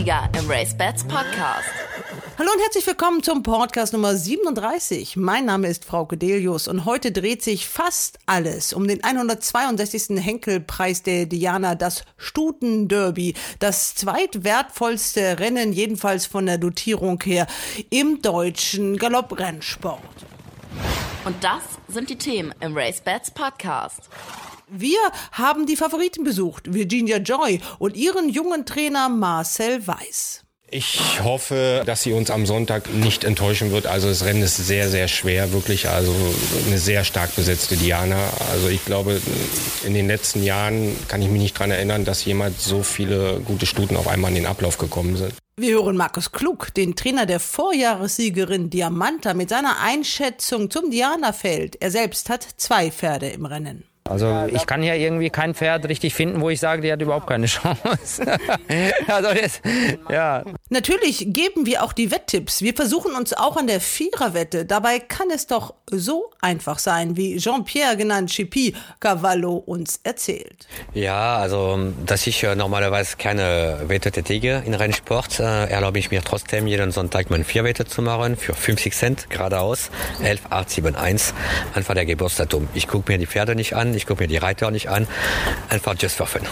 Sieger im Race Bats Podcast. Hallo und herzlich willkommen zum Podcast Nummer 37. Mein Name ist Frau Kedelius und heute dreht sich fast alles um den 162. Henkelpreis der Diana, das Stuten Derby, das zweitwertvollste Rennen, jedenfalls von der Dotierung her, im deutschen Galopprennsport. Und das sind die Themen im Race Bats Podcast. Wir haben die Favoriten besucht, Virginia Joy und ihren jungen Trainer Marcel Weiß. Ich hoffe, dass sie uns am Sonntag nicht enttäuschen wird. Also das Rennen ist sehr, sehr schwer, wirklich. Also eine sehr stark besetzte Diana. Also ich glaube, in den letzten Jahren kann ich mich nicht daran erinnern, dass jemand so viele gute Stuten auf einmal in den Ablauf gekommen sind. Wir hören Markus Klug, den Trainer der Vorjahressiegerin Diamanta, mit seiner Einschätzung zum Diana-Feld. Er selbst hat zwei Pferde im Rennen. Also ich kann hier irgendwie kein Pferd richtig finden, wo ich sage, die hat überhaupt keine Chance. also das, ja. Natürlich geben wir auch die Wetttipps. Wir versuchen uns auch an der Viererwette. Dabei kann es doch so einfach sein, wie Jean-Pierre genannt Chipi Cavallo uns erzählt. Ja, also dass ich äh, normalerweise keine Wette tätige in Rennsport, äh, erlaube ich mir trotzdem jeden Sonntag meine Vierwette zu machen für 50 Cent geradeaus, 11, 8, 7, 1, einfach der Geburtsdatum. Ich gucke mir die Pferde nicht an, ich gucke mir die Reiter nicht an, einfach just for fun.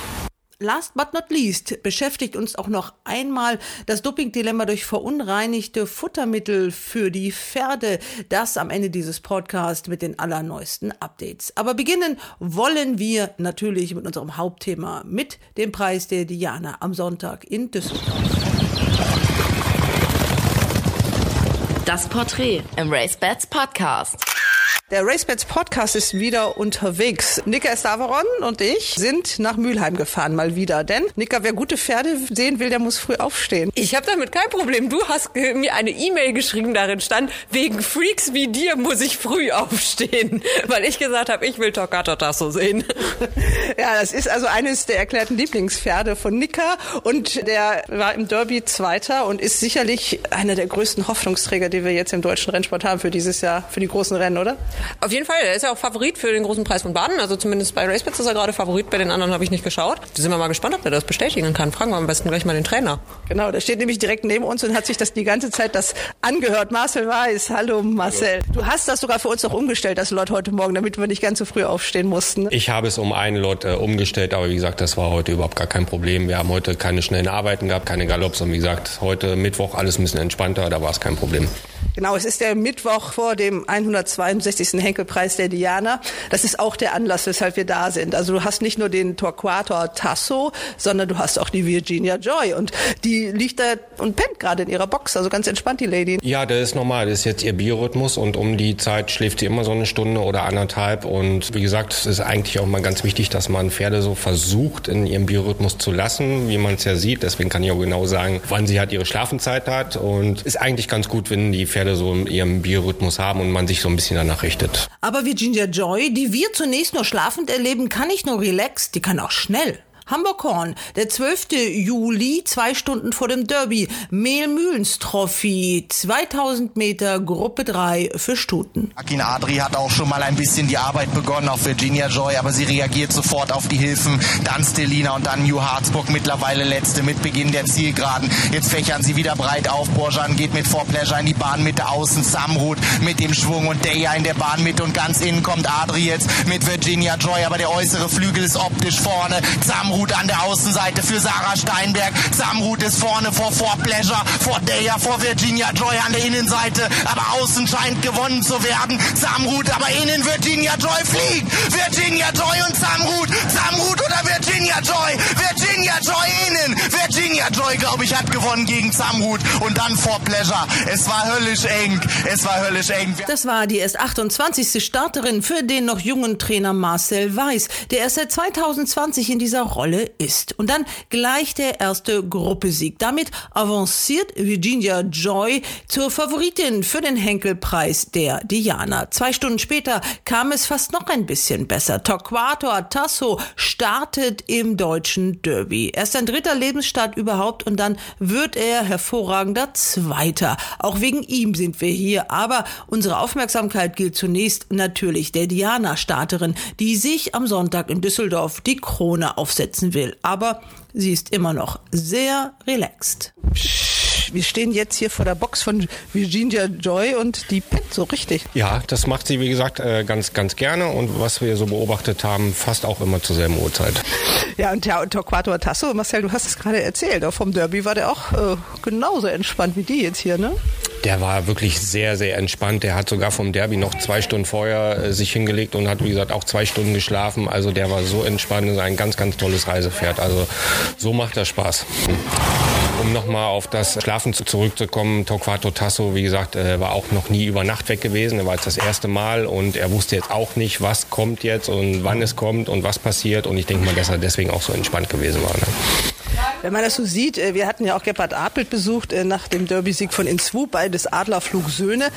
Last but not least beschäftigt uns auch noch einmal das Doping-Dilemma durch verunreinigte Futtermittel für die Pferde. Das am Ende dieses Podcasts mit den allerneuesten Updates. Aber beginnen wollen wir natürlich mit unserem Hauptthema, mit dem Preis der Diana am Sonntag in Düsseldorf. Das Porträt im Race Bats Podcast. Der RaceBets Podcast ist wieder unterwegs. Nika Stavaron und ich sind nach Mülheim gefahren, mal wieder. Denn, Nika, wer gute Pferde sehen will, der muss früh aufstehen. Ich habe damit kein Problem. Du hast mir eine E-Mail geschrieben, darin stand, wegen Freaks wie dir muss ich früh aufstehen. Weil ich gesagt habe, ich will Toccata Tasso sehen. Ja, das ist also eines der erklärten Lieblingspferde von Nika. Und der war im Derby Zweiter und ist sicherlich einer der größten Hoffnungsträger, die wir jetzt im deutschen Rennsport haben für dieses Jahr, für die großen Rennen, oder? Auf jeden Fall, er ist ja auch Favorit für den großen Preis von Baden. Also zumindest bei RaceBets ist er gerade Favorit, bei den anderen habe ich nicht geschaut. Da sind wir mal gespannt, ob er das bestätigen kann. Fragen wir am besten gleich mal den Trainer. Genau, der steht nämlich direkt neben uns und hat sich das die ganze Zeit das angehört. Marcel Weiß, hallo Marcel. Du hast das sogar für uns noch umgestellt, das Lot heute Morgen, damit wir nicht ganz so früh aufstehen mussten. Ich habe es um einen Lot äh, umgestellt, aber wie gesagt, das war heute überhaupt gar kein Problem. Wir haben heute keine schnellen Arbeiten gehabt, keine Galopps und wie gesagt, heute Mittwoch alles ein bisschen entspannter, da war es kein Problem. Genau, es ist der Mittwoch vor dem 162. Henkelpreis der Diana. Das ist auch der Anlass, weshalb wir da sind. Also du hast nicht nur den Torquator Tasso, sondern du hast auch die Virginia Joy und die liegt da und pennt gerade in ihrer Box. Also ganz entspannt die Lady. Ja, das ist normal. Das ist jetzt ihr Biorhythmus und um die Zeit schläft sie immer so eine Stunde oder anderthalb. Und wie gesagt, es ist eigentlich auch mal ganz wichtig, dass man Pferde so versucht, in ihrem Biorhythmus zu lassen, wie man es ja sieht. Deswegen kann ich auch genau sagen, wann sie halt ihre Schlafenzeit hat. Und ist eigentlich ganz gut, wenn die Pferde so ihren Biorhythmus haben und man sich so ein bisschen danach richtet. Aber Virginia Joy, die wir zunächst nur schlafend erleben, kann nicht nur relaxed, die kann auch schnell. Hamburg-Horn, der 12. Juli, zwei Stunden vor dem Derby. Mehlmühlens-Trophy, 2000 Meter, Gruppe 3 für Stuten. Akin Adri hat auch schon mal ein bisschen die Arbeit begonnen auf Virginia Joy, aber sie reagiert sofort auf die Hilfen. Dann Stelina und dann New Harzburg, mittlerweile letzte mit Beginn der Zielgeraden. Jetzt fächern sie wieder breit auf. Borjan geht mit For Pleasure in die Bahnmitte außen. Samrut mit dem Schwung und Deja in der Bahnmitte und ganz innen kommt Adri jetzt mit Virginia Joy, aber der äußere Flügel ist optisch vorne. Samrut Samrut an der Außenseite für Sarah Steinberg. Samrut ist vorne vor For Pleasure, vor Daya, vor Virginia Joy an der Innenseite. Aber außen scheint gewonnen zu werden. Samrut, aber innen Virginia Joy fliegt. Virginia Joy und Samrut. Samrut oder Virginia Joy. Virginia Joy innen. Virginia Joy, glaube ich, hat gewonnen gegen Samrut. Und dann For Pleasure. Es war höllisch eng. Es war höllisch eng. Das war die erst 28. Starterin für den noch jungen Trainer Marcel Weiß, der erst seit 2020 in dieser Rolle Rolle ist. Und dann gleich der erste Gruppesieg. Damit avanciert Virginia Joy zur Favoritin für den Henkelpreis der Diana. Zwei Stunden später kam es fast noch ein bisschen besser. Torquato Tasso startet im deutschen Derby. Erst ein dritter Lebensstart überhaupt und dann wird er hervorragender Zweiter. Auch wegen ihm sind wir hier. Aber unsere Aufmerksamkeit gilt zunächst natürlich der Diana-Starterin, die sich am Sonntag in Düsseldorf die Krone aufsetzt setzen will. Aber sie ist immer noch sehr relaxed. Wir stehen jetzt hier vor der Box von Virginia Joy und die pennt so richtig. Ja, das macht sie, wie gesagt, äh, ganz, ganz gerne und was wir so beobachtet haben, fast auch immer zur selben Uhrzeit. Ja, und ja, und Torquato Tasso, Marcel, du hast es gerade erzählt, auch vom Derby war der auch äh, genauso entspannt wie die jetzt hier, ne? Der war wirklich sehr, sehr entspannt. Der hat sogar vom Derby noch zwei Stunden vorher äh, sich hingelegt und hat, wie gesagt, auch zwei Stunden geschlafen. Also der war so entspannt. Ist ein ganz, ganz tolles Reisepferd. Also so macht das Spaß. Um nochmal auf das Schlafen zurückzukommen, Torquato Tasso, wie gesagt, äh, war auch noch nie über Nacht weg gewesen. Er war jetzt das erste Mal und er wusste jetzt auch nicht, was kommt jetzt und wann es kommt und was passiert. Und ich denke mal, dass er deswegen auch so entspannt gewesen war. Ne? Wenn man das so sieht, äh, wir hatten ja auch Gebhard Apelt besucht äh, nach dem Derby-Sieg von Inswoop bei des Adlerflug Söhne.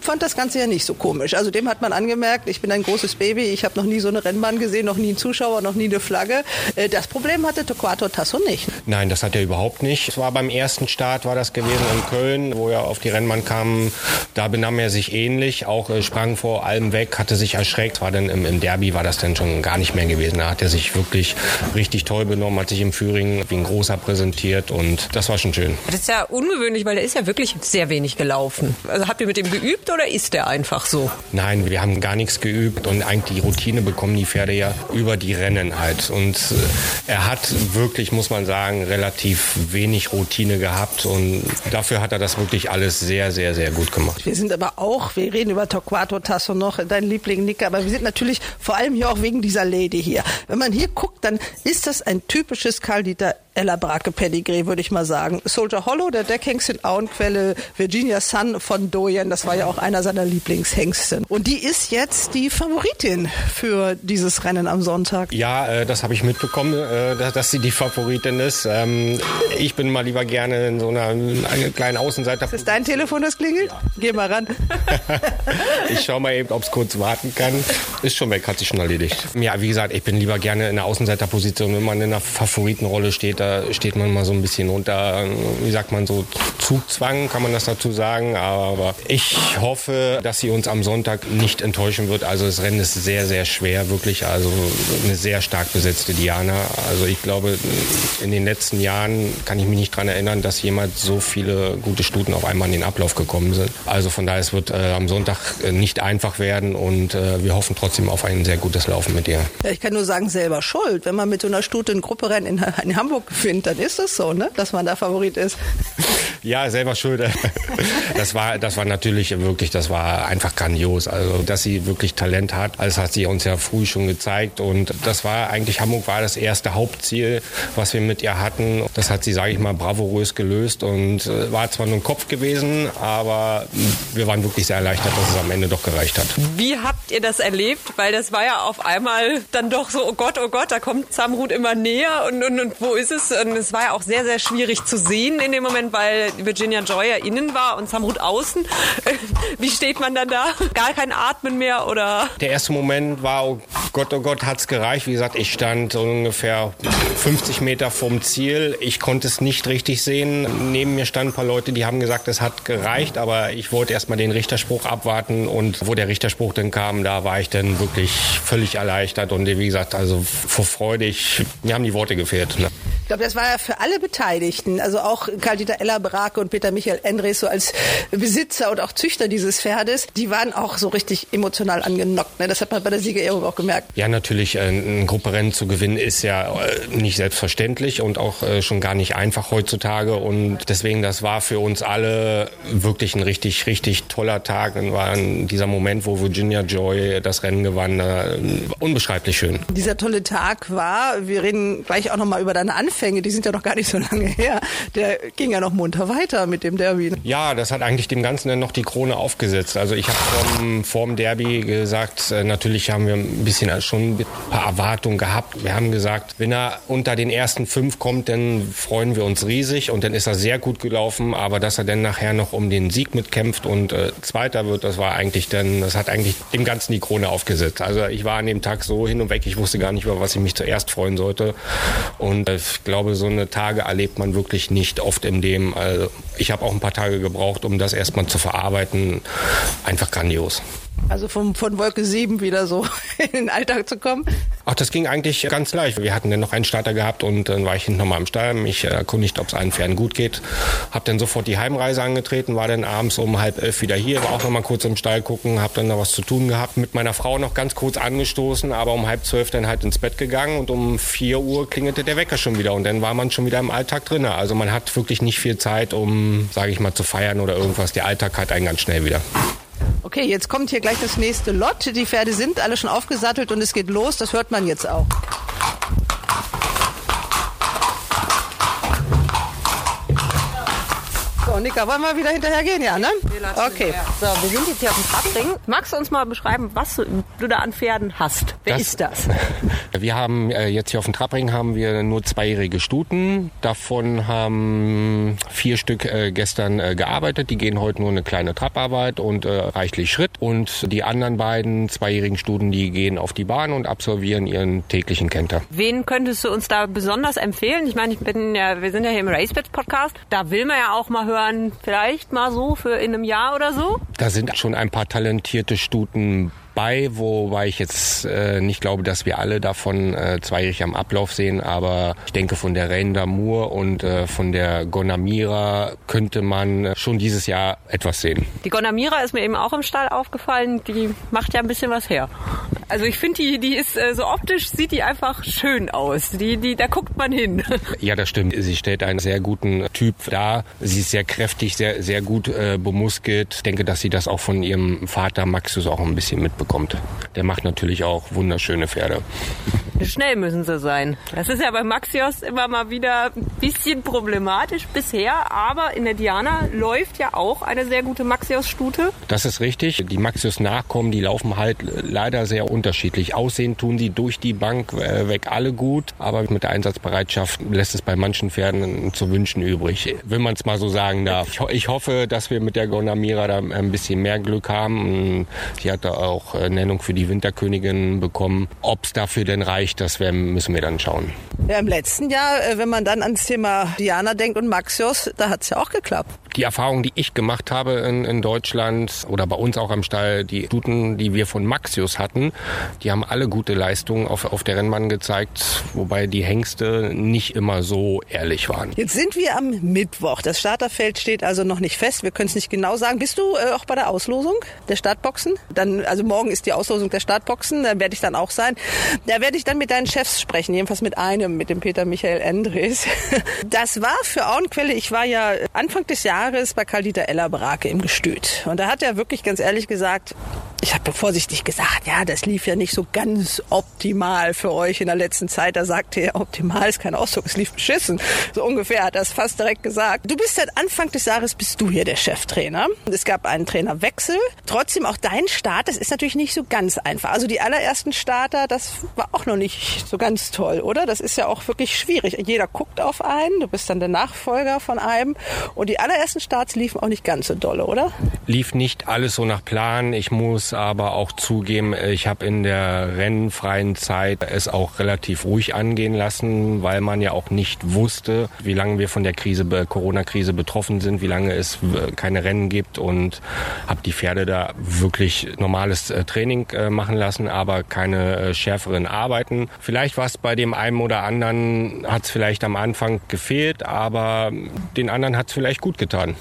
Fand das Ganze ja nicht so komisch. Also dem hat man angemerkt, ich bin ein großes Baby, ich habe noch nie so eine Rennbahn gesehen, noch nie einen Zuschauer, noch nie eine Flagge. Äh, das Problem hatte Torquato Tasso nicht. Nein, das hat er überhaupt nicht. Es war beim ersten Start, war das gewesen in Köln, wo er auf die Rennbahn kam. Da benahm er sich ähnlich, auch sprang vor allem weg, hatte sich erschreckt. War dann im, im Derby war das dann schon gar nicht mehr gewesen. Da hat er sich wirklich richtig toll benommen, hat sich im Führing wie ein großer präsentiert und das war schon schön. Das ist ja ungewöhnlich, weil der ist ja wirklich sehr wenig gelaufen. Also habt ihr mit dem geübt oder ist der einfach so? Nein, wir haben gar nichts geübt und eigentlich die Routine bekommen die Pferde ja über die Rennen halt. Und äh, er hat wirklich, muss man sagen, relativ wenig Routine gehabt und dafür hat er das wirklich alles sehr, sehr, sehr gut gemacht. Wir sind aber auch, wir reden über Torquato Tasso noch, dein Liebling Nicker, aber wir sind natürlich vor allem hier auch wegen dieser Lady hier. Wenn man hier guckt, dann ist das ein typisches Karl-Dieter Ella Brake Pedigree, würde ich mal sagen. Soldier Hollow, der Deckhengst in Auenquelle, Virginia Sun von Doyen, das war ja auch einer seiner Lieblingshengste. Und die ist jetzt die Favoritin für dieses Rennen am Sonntag. Ja, äh, das habe ich mitbekommen, äh, dass sie die Favoritin ist. Ähm, ich bin mal lieber gerne in so einer, einer kleinen Außenseiter. Ist das dein Telefon, das klingelt? Ja. Geh mal ran. ich schaue mal eben, ob es kurz warten kann. Ist schon weg, hat sich schon erledigt. Ja, wie gesagt, ich bin lieber gerne in der Außenseiterposition, wenn man in einer Favoritenrolle steht da steht man mal so ein bisschen unter, wie sagt man so, Zugzwang, kann man das dazu sagen. Aber ich hoffe, dass sie uns am Sonntag nicht enttäuschen wird. Also das Rennen ist sehr, sehr schwer, wirklich. Also eine sehr stark besetzte Diana. Also ich glaube, in den letzten Jahren kann ich mich nicht daran erinnern, dass jemand so viele gute Stuten auf einmal in den Ablauf gekommen sind. Also von daher, es wird äh, am Sonntag äh, nicht einfach werden und äh, wir hoffen trotzdem auf ein sehr gutes Laufen mit ihr. Ja, ich kann nur sagen, selber schuld. Wenn man mit so einer Stute in Gruppe rennt in, in Hamburg gewinnt, dann ist es so, ne? dass man der Favorit ist. Ja, selber schuld. Das war, das war natürlich wirklich, das war einfach grandios. Also, dass sie wirklich Talent hat, das hat sie uns ja früh schon gezeigt. Und das war eigentlich, Hamburg war das erste Hauptziel, was wir mit ihr hatten. Das hat sie, sage ich mal, bravourös gelöst und äh, war zwar nur ein Kopf gewesen, aber wir waren wirklich sehr erleichtert, dass es am Ende doch gereicht hat. Wie habt ihr das erlebt? Weil das war ja auf einmal dann doch so, oh Gott, oh Gott, da kommt Samrut immer näher und, und, und wo ist es? Und es war ja auch sehr, sehr schwierig zu sehen in dem Moment, weil Virginia Joy ja innen war und Samrut außen. Wie steht man dann da? Gar kein Atmen mehr oder? Der erste Moment war, oh Gott, oh Gott, hat's gereicht. Wie gesagt, ich stand ungefähr 50 Meter vom Ziel. Ich konnte es nicht richtig sehen. Neben mir standen ein paar Leute, die haben gesagt, es hat gereicht, aber ich wollte erstmal den Richterspruch abwarten und wo der Richterspruch dann kam, da war ich dann wirklich völlig erleichtert und wie gesagt, also vor Freude, ich, mir haben die Worte gefehlt. Ne? Ich glaube, das war ja für alle Beteiligten, also auch Karl-Dieter Ella Brake und Peter Michael Endres so als Besitzer und auch Züchter dieses Pferdes, die waren auch so richtig emotional angenockt. Ne? Das hat man bei der Siegerehrung auch gemerkt. Ja, natürlich, äh, ein Grupperennen zu gewinnen ist ja äh, nicht selbstverständlich und auch äh, schon gar nicht einfach heutzutage. Und deswegen, das war für uns alle wirklich ein richtig, richtig toller Tag. Und war dieser Moment, wo Virginia Joy das Rennen gewann, unbeschreiblich schön. Dieser tolle Tag war, wir reden gleich auch nochmal über deine Anfänge, die sind ja noch gar nicht so lange her. Der ging ja noch munter weiter mit dem Derby. Ja, das hat eigentlich dem Ganzen dann noch die Krone aufgesetzt. Also ich habe vorm, vorm Derby gesagt, äh, natürlich haben wir ein bisschen schon ein paar Erwartungen gehabt. Wir haben gesagt, wenn er unter den ersten fünf kommt, dann freuen wir uns riesig und dann ist er sehr gut gelaufen. Aber dass er dann nachher noch um den Sieg mitkämpft und äh, Zweiter wird, das war eigentlich dann, das hat eigentlich dem Ganzen die Krone aufgesetzt. Also ich war an dem Tag so hin und weg, ich wusste gar nicht, über was ich mich zuerst freuen sollte. Und äh, ich glaube, so eine Tage erlebt man wirklich nicht oft im Leben. Also ich habe auch ein paar Tage gebraucht, um das erstmal zu verarbeiten. Einfach grandios. Also vom, von Wolke 7 wieder so in den Alltag zu kommen? Ach, das ging eigentlich ganz leicht. Wir hatten dann noch einen Starter gehabt und dann war ich hinten nochmal im Stall, mich erkundigt, ob es allen Pferden gut geht. Hab dann sofort die Heimreise angetreten, war dann abends um halb elf wieder hier, war auch nochmal kurz im Stall gucken, hab dann noch was zu tun gehabt. Mit meiner Frau noch ganz kurz angestoßen, aber um halb zwölf dann halt ins Bett gegangen und um vier Uhr klingelte der Wecker schon wieder und dann war man schon wieder im Alltag drin. Also man hat wirklich nicht viel Zeit, um, sage ich mal, zu feiern oder irgendwas. Der Alltag hat einen ganz schnell wieder. Okay, jetzt kommt hier gleich das nächste Lot. Die Pferde sind alle schon aufgesattelt und es geht los. Das hört man jetzt auch. Nika, wollen wir wieder hinterhergehen? Ja, ne? Okay. So, wir sind jetzt hier auf dem Trabring. Magst du uns mal beschreiben, was du da an Pferden hast? Wer Das- ist das? Wir haben äh, jetzt hier auf dem Trabring haben wir nur zweijährige Stuten. Davon haben vier Stück äh, gestern äh, gearbeitet. Die gehen heute nur eine kleine Trabarbeit und reichlich Schritt. Und die anderen beiden zweijährigen Stuten, die gehen auf die Bahn und absolvieren ihren täglichen Kenter. Wen könntest du uns da besonders empfehlen? Ich meine, ich bin ja, wir sind ja hier im Racebets Podcast. Da will man ja auch mal hören, vielleicht mal so für in einem Jahr oder so. Da sind schon ein paar talentierte Stuten bei, wobei ich jetzt äh, nicht glaube, dass wir alle davon äh, zweijährig am Ablauf sehen, aber ich denke von der Reine d'Amour und äh, von der Gonamira könnte man äh, schon dieses Jahr etwas sehen. Die Gonamira ist mir eben auch im Stall aufgefallen. Die macht ja ein bisschen was her. Also ich finde, die, die ist äh, so optisch, sieht die einfach schön aus. Die, die, da guckt man hin. Ja, das stimmt. Sie stellt einen sehr guten Typ dar. Sie ist sehr kräftig, sehr, sehr gut äh, bemuskelt. Ich denke, dass sie das auch von ihrem Vater Maxius auch ein bisschen mitbekommt. Der macht natürlich auch wunderschöne Pferde. Schnell müssen sie sein. Das ist ja bei Maxios immer mal wieder ein bisschen problematisch bisher, aber in der Diana läuft ja auch eine sehr gute Maxios-Stute. Das ist richtig. Die Maxius-Nachkommen, die laufen halt leider sehr unterschiedlich. Aussehen tun sie durch die Bank äh, weg alle gut, aber mit der Einsatzbereitschaft lässt es bei manchen Pferden zu wünschen übrig, wenn man es mal so sagen darf. Ich, ho ich hoffe, dass wir mit der Gonamira da ein bisschen mehr Glück haben. Sie hat da auch äh, Nennung für die Winterkönigin bekommen. Ob es dafür denn reicht, das werden, müssen wir dann schauen. Ja, im letzten Jahr, äh, wenn man dann ans Thema Diana denkt und Maxios, da hat's ja auch geklappt. Die Erfahrung, die ich gemacht habe in, in Deutschland oder bei uns auch am Stall, die Stuten, die wir von Maxius hatten, die haben alle gute Leistungen auf, auf der Rennbahn gezeigt, wobei die Hengste nicht immer so ehrlich waren. Jetzt sind wir am Mittwoch. Das Starterfeld steht also noch nicht fest. Wir können es nicht genau sagen. Bist du äh, auch bei der Auslosung der Startboxen? Dann, also morgen ist die Auslosung der Startboxen. Da werde ich dann auch sein. Da werde ich dann mit deinen Chefs sprechen. Jedenfalls mit einem, mit dem Peter Michael Endres. Das war für Auenquelle. Ich war ja Anfang des Jahres bei Karl-Dieter Ellerbrake im Gestüt. Und da hat er wirklich ganz ehrlich gesagt, ich habe vorsichtig gesagt, ja, das lief ja nicht so ganz optimal für euch in der letzten Zeit. Da sagte er, optimal ist kein Ausdruck, es lief beschissen. So ungefähr hat er es fast direkt gesagt. Du bist seit Anfang des Jahres bist du hier der Cheftrainer. Es gab einen Trainerwechsel. Trotzdem auch dein Start, das ist natürlich nicht so ganz einfach. Also die allerersten Starter, das war auch noch nicht so ganz toll, oder? Das ist ja auch wirklich schwierig. Jeder guckt auf einen, du bist dann der Nachfolger von einem. Und die allerersten Starts liefen auch nicht ganz so dolle, oder? Lief nicht alles so nach Plan. Ich muss aber auch zugeben, ich habe in der rennfreien Zeit es auch relativ ruhig angehen lassen, weil man ja auch nicht wusste, wie lange wir von der Krise, Corona-Krise betroffen sind, wie lange es äh, keine Rennen gibt und habe die Pferde da wirklich normales äh, Training äh, machen lassen, aber keine äh, schärferen Arbeiten. Vielleicht war es bei dem einen oder anderen, hat es vielleicht am Anfang gefehlt, aber den anderen hat es vielleicht gut getan.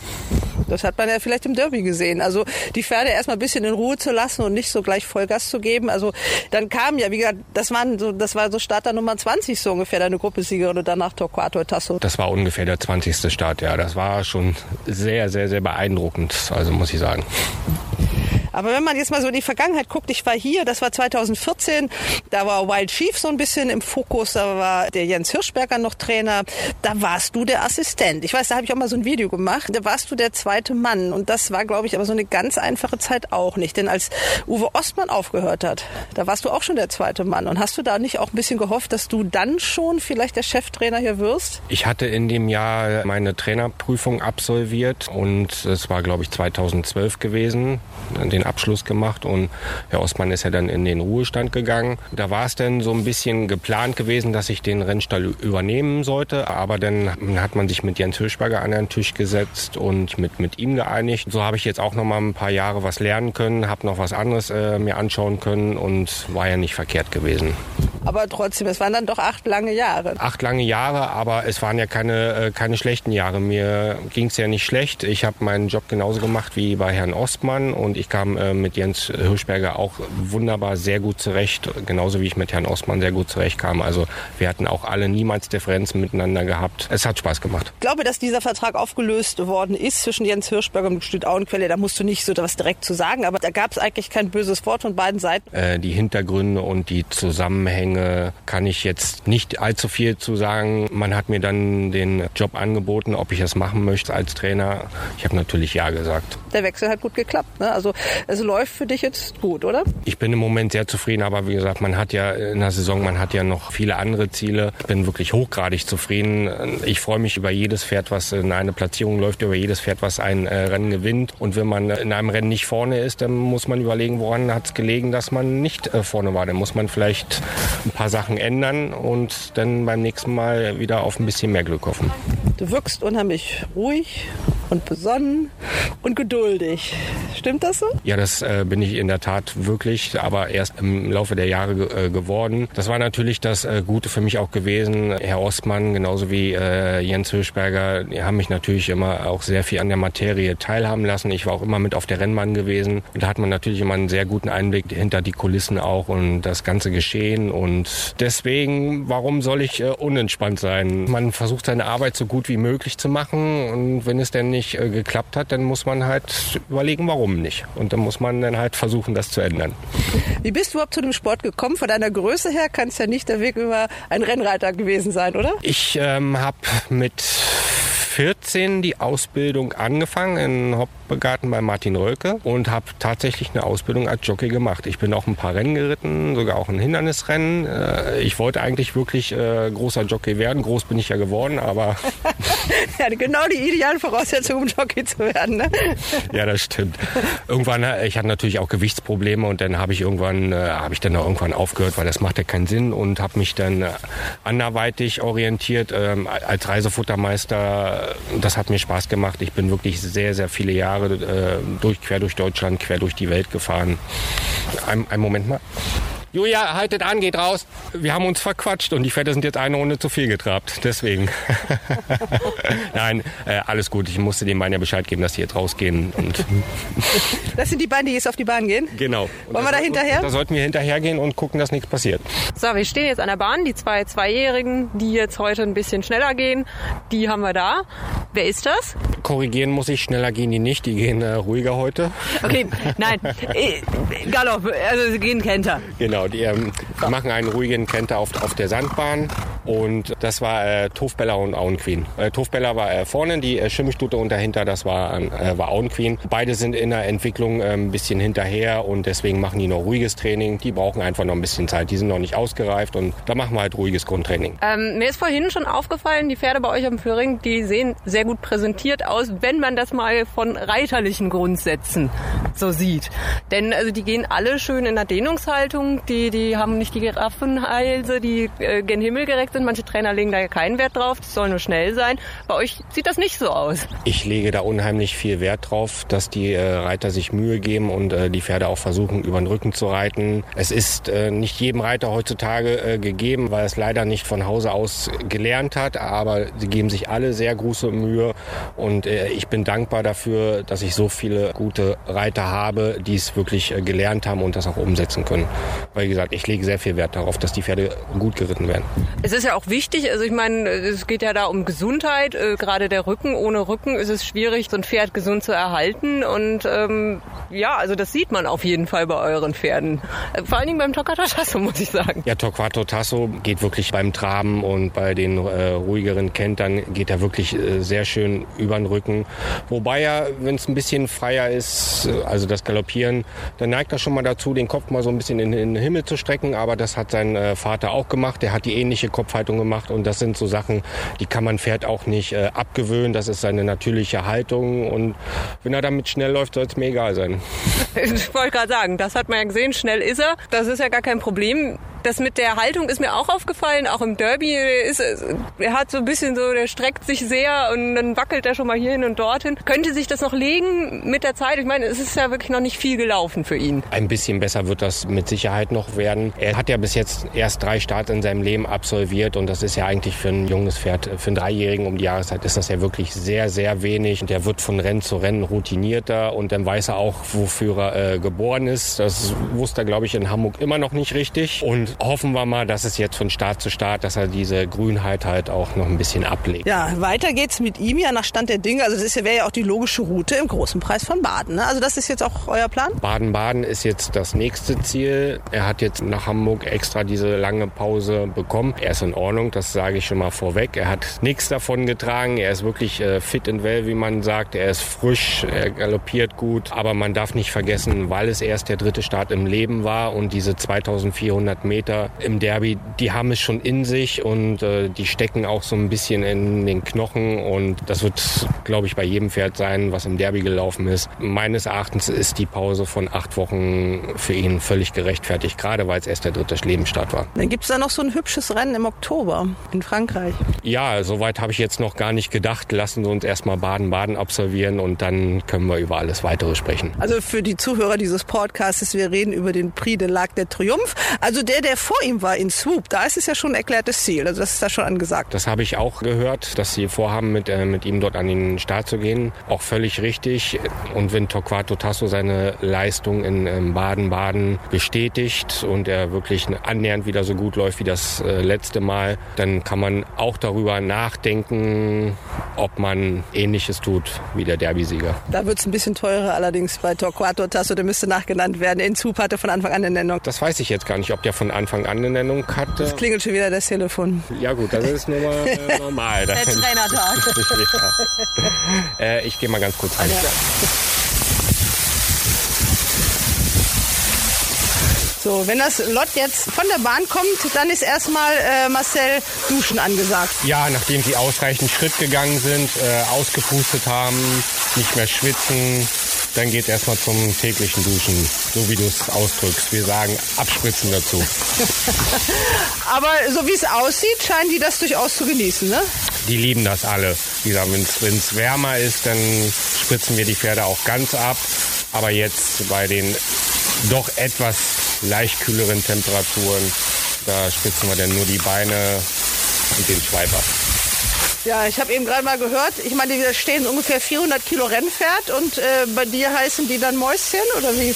Das hat man ja vielleicht im Derby gesehen. Also die Pferde erstmal ein bisschen in Ruhe zu lassen und nicht so gleich Vollgas zu geben. Also dann kam ja, wie gesagt, das waren so, das war so Starter Nummer 20 so ungefähr deine Gruppesiegerin und danach Torquato Tasso. Das war ungefähr der 20. Start, ja. Das war schon sehr, sehr, sehr beeindruckend, also muss ich sagen. Aber wenn man jetzt mal so in die Vergangenheit guckt, ich war hier, das war 2014, da war Wild Chief so ein bisschen im Fokus, da war der Jens Hirschberger noch Trainer, da warst du der Assistent. Ich weiß, da habe ich auch mal so ein Video gemacht, da warst du der zweite Mann und das war, glaube ich, aber so eine ganz einfache Zeit auch nicht. Denn als Uwe Ostmann aufgehört hat, da warst du auch schon der zweite Mann und hast du da nicht auch ein bisschen gehofft, dass du dann schon vielleicht der Cheftrainer hier wirst? Ich hatte in dem Jahr meine Trainerprüfung absolviert und es war, glaube ich, 2012 gewesen. Den den Abschluss gemacht und Herr Ostmann ist ja dann in den Ruhestand gegangen. Da war es dann so ein bisschen geplant gewesen, dass ich den Rennstall übernehmen sollte, aber dann hat man sich mit Jens Hirschberger an einen Tisch gesetzt und mit, mit ihm geeinigt. So habe ich jetzt auch noch mal ein paar Jahre was lernen können, habe noch was anderes äh, mir anschauen können und war ja nicht verkehrt gewesen. Aber trotzdem, es waren dann doch acht lange Jahre. Acht lange Jahre, aber es waren ja keine, äh, keine schlechten Jahre. Mir ging es ja nicht schlecht. Ich habe meinen Job genauso gemacht wie bei Herrn Ostmann und ich kam äh, mit Jens Hirschberger auch wunderbar sehr gut zurecht, genauso wie ich mit Herrn Ostmann sehr gut zurechtkam. Also wir hatten auch alle niemals Differenzen miteinander gehabt. Es hat Spaß gemacht. Ich glaube, dass dieser Vertrag aufgelöst worden ist zwischen Jens Hirschberger und Stutt Auenquelle. Da musst du nicht so was direkt zu sagen, aber da gab es eigentlich kein böses Wort von beiden Seiten. Äh, die Hintergründe und die Zusammenhänge kann ich jetzt nicht allzu viel zu sagen. Man hat mir dann den Job angeboten, ob ich das machen möchte als Trainer. Ich habe natürlich ja gesagt. Der Wechsel hat gut geklappt. Ne? Also es läuft für dich jetzt gut, oder? Ich bin im Moment sehr zufrieden, aber wie gesagt, man hat ja in der Saison, man hat ja noch viele andere Ziele. Ich bin wirklich hochgradig zufrieden. Ich freue mich über jedes Pferd, was in eine Platzierung läuft, über jedes Pferd, was ein äh, Rennen gewinnt. Und wenn man in einem Rennen nicht vorne ist, dann muss man überlegen, woran hat es gelegen, dass man nicht äh, vorne war. Dann muss man vielleicht ein paar Sachen ändern und dann beim nächsten Mal wieder auf ein bisschen mehr Glück hoffen. Du wirkst unheimlich ruhig und besonnen und geduldig. Stimmt das so? Ja, das äh, bin ich in der Tat wirklich, aber erst im Laufe der Jahre äh, geworden. Das war natürlich das äh, Gute für mich auch gewesen. Herr Ostmann, genauso wie äh, Jens Hirschberger, die haben mich natürlich immer auch sehr viel an der Materie teilhaben lassen. Ich war auch immer mit auf der Rennbahn gewesen. Und da hat man natürlich immer einen sehr guten Einblick hinter die Kulissen auch und das ganze Geschehen. Und deswegen, warum soll ich äh, unentspannt sein? Man versucht seine Arbeit so gut wie möglich zu machen und wenn es denn nicht äh, geklappt hat, dann muss man halt überlegen, warum nicht. Und dann muss man dann halt versuchen, das zu ändern. Wie bist du überhaupt zu dem Sport gekommen? Von deiner Größe her kann es ja nicht der Weg über ein Rennreiter gewesen sein, oder? Ich ähm, habe mit 14 die Ausbildung angefangen in Hoppegarten bei Martin Rölke und habe tatsächlich eine Ausbildung als Jockey gemacht. Ich bin auch ein paar Rennen geritten, sogar auch ein Hindernisrennen. Äh, ich wollte eigentlich wirklich äh, großer Jockey werden. Groß bin ich ja geworden, aber... ja, genau die idealen Voraussetzungen, um Jockey zu werden. Ne? ja, das stimmt. Irgendwann, äh, ich hatte natürlich auch Gewichtsprobleme und dann habe ich irgendwann, habe ich dann auch irgendwann aufgehört, weil das macht ja keinen Sinn und habe mich dann anderweitig orientiert ähm, als Reisefuttermeister das hat mir Spaß gemacht. Ich bin wirklich sehr, sehr viele Jahre äh, durch, quer durch Deutschland, quer durch die Welt gefahren. Ein, einen Moment mal. Julia, haltet an, geht raus. Wir haben uns verquatscht und die Pferde sind jetzt eine Runde zu viel getrabt. Deswegen. Nein, äh, alles gut. Ich musste den Beinen ja Bescheid geben, dass die jetzt rausgehen. Und das sind die Beine, die jetzt auf die Bahn gehen? Genau. Und Wollen wir da hinterher? Da sollten wir hinterhergehen und gucken, dass nichts passiert. So, wir stehen jetzt an der Bahn. Die zwei Zweijährigen, die jetzt heute ein bisschen schneller gehen, die haben wir da. Wer ist das? Korrigieren muss ich, schneller gehen die nicht. Die gehen äh, ruhiger heute. Okay, nein. Äh, Galopp, also sie gehen Kenter. Genau. Genau, die ähm, machen einen ruhigen Kenter auf, auf der Sandbahn und das war äh, Tofbeller und Auenqueen. Äh, Tofbeller war äh, vorne, die äh, Schimmelstute und dahinter, das war, äh, war Auenqueen. Beide sind in der Entwicklung äh, ein bisschen hinterher und deswegen machen die noch ruhiges Training. Die brauchen einfach noch ein bisschen Zeit. Die sind noch nicht ausgereift und da machen wir halt ruhiges Grundtraining. Ähm, mir ist vorhin schon aufgefallen, die Pferde bei euch am Föhring, die sehen sehr gut präsentiert aus, wenn man das mal von reiterlichen Grundsätzen so sieht. Denn also die gehen alle schön in der Dehnungshaltung, die, die haben nicht die Giraffenhalse, die äh, gen Himmel gerecht sind. Manche Trainer legen da keinen Wert drauf, das soll nur schnell sein. Bei euch sieht das nicht so aus. Ich lege da unheimlich viel Wert drauf, dass die äh, Reiter sich Mühe geben und äh, die Pferde auch versuchen, über den Rücken zu reiten. Es ist äh, nicht jedem Reiter heutzutage äh, gegeben, weil es leider nicht von Hause aus gelernt hat, aber sie geben sich alle sehr große Mühe und äh, ich bin dankbar dafür, dass ich so viele gute Reiter habe, die es wirklich äh, gelernt haben und das auch umsetzen können. Weil wie gesagt, ich lege sehr viel Wert darauf, dass die Pferde gut geritten werden. Es ist ja auch wichtig, also ich meine, es geht ja da um Gesundheit, äh, gerade der Rücken. Ohne Rücken ist es schwierig, so ein Pferd gesund zu erhalten. Und ähm, ja, also das sieht man auf jeden Fall bei euren Pferden. Äh, vor allen Dingen beim Torquato Tasso, muss ich sagen. Ja, Torquato Tasso geht wirklich beim Traben und bei den äh, ruhigeren Kentern geht er wirklich äh, sehr schön über den Rücken. Wobei er, wenn es ein bisschen freier ist, äh, also das Galoppieren, dann neigt er schon mal dazu, den Kopf mal so ein bisschen in, in den Himmel zu strecken, aber das hat sein äh, Vater auch gemacht. Der hat die ähnliche Kopfhaltung gemacht und das sind so Sachen, die kann man Pferd auch nicht äh, abgewöhnen. Das ist seine natürliche Haltung und wenn er damit schnell läuft, soll es mir egal sein. Ich wollte gerade sagen, das hat man ja gesehen, schnell ist er. Das ist ja gar kein Problem. Das mit der Haltung ist mir auch aufgefallen, auch im Derby. Er, ist, er hat so ein bisschen so, der streckt sich sehr und dann wackelt er schon mal hierhin und dorthin. Könnte sich das noch legen mit der Zeit? Ich meine, es ist ja wirklich noch nicht viel gelaufen für ihn. Ein bisschen besser wird das mit Sicherheit noch werden. Er hat ja bis jetzt erst drei Starts in seinem Leben absolviert und das ist ja eigentlich für ein junges Pferd, für einen Dreijährigen um die Jahreszeit ist das ja wirklich sehr, sehr wenig. Und er wird von Rennen zu Rennen routinierter und dann weiß er auch, wofür er äh, geboren ist. Das wusste er, glaube ich, in Hamburg immer noch nicht richtig. Und hoffen wir mal, dass es jetzt von Start zu Start, dass er diese Grünheit halt auch noch ein bisschen ablegt. Ja, weiter geht's mit ihm ja nach Stand der Dinge. Also das wäre ja auch die logische Route im großen Preis von Baden. Ne? Also das ist jetzt auch euer Plan? Baden-Baden ist jetzt das nächste Ziel. Er hat jetzt nach Hamburg extra diese lange Pause bekommen. Er ist in Ordnung, das sage ich schon mal vorweg. Er hat nichts davon getragen. Er ist wirklich äh, fit and well, wie man sagt. Er ist frisch, er galoppiert gut. Aber man darf nicht vergessen, weil es erst der dritte Start im Leben war und diese 2400 Meter Meter im Derby, die haben es schon in sich und äh, die stecken auch so ein bisschen in den Knochen und das wird, glaube ich, bei jedem Pferd sein, was im Derby gelaufen ist. Meines Erachtens ist die Pause von acht Wochen für ihn völlig gerechtfertigt, gerade weil es erst der dritte Lebensstart war. Dann gibt es da noch so ein hübsches Rennen im Oktober in Frankreich. Ja, soweit habe ich jetzt noch gar nicht gedacht. Lassen Sie uns erstmal Baden-Baden absolvieren und dann können wir über alles weitere sprechen. Also für die Zuhörer dieses Podcasts, wir reden über den Prix de l'Arc der Triumph. Also der, der vor ihm war in Swoop, da ist es ja schon ein erklärtes Ziel. Also das ist da schon angesagt. Das habe ich auch gehört, dass sie vorhaben, mit, äh, mit ihm dort an den Start zu gehen. Auch völlig richtig. Und wenn Torquato Tasso seine Leistung in Baden-Baden bestätigt und er wirklich annähernd wieder so gut läuft wie das äh, letzte Mal, dann kann man auch darüber nachdenken, ob man Ähnliches tut wie der Derby-Sieger. Da wird es ein bisschen teurer allerdings bei Torquato Tasso, der müsste nachgenannt werden. In Swoop hatte von Anfang an eine Nennung. Das weiß ich jetzt gar nicht, ob der von Anfang an eine Nennung hatte. Es klingelt schon wieder das Telefon. Ja gut, das ist nur mal äh, normal. der Trainertag. ja. äh, ich gehe mal ganz kurz rein. Ja. So, wenn das Lot jetzt von der Bahn kommt, dann ist erstmal äh, Marcel Duschen angesagt. Ja, nachdem sie ausreichend Schritt gegangen sind, äh, ausgepustet haben, nicht mehr schwitzen, dann geht es erstmal zum täglichen Duschen, so wie du es ausdrückst. Wir sagen abspritzen dazu. Aber so wie es aussieht, scheinen die das durchaus zu genießen, ne? Die lieben das alle. Wenn es wärmer ist, dann spritzen wir die Pferde auch ganz ab. Aber jetzt bei den doch etwas leicht kühleren Temperaturen, da spritzen wir dann nur die Beine und den Schweif ab. Ja, ich habe eben gerade mal gehört, ich meine, da stehen ungefähr 400 Kilo Rennpferd und äh, bei dir heißen die dann Mäuschen oder wie?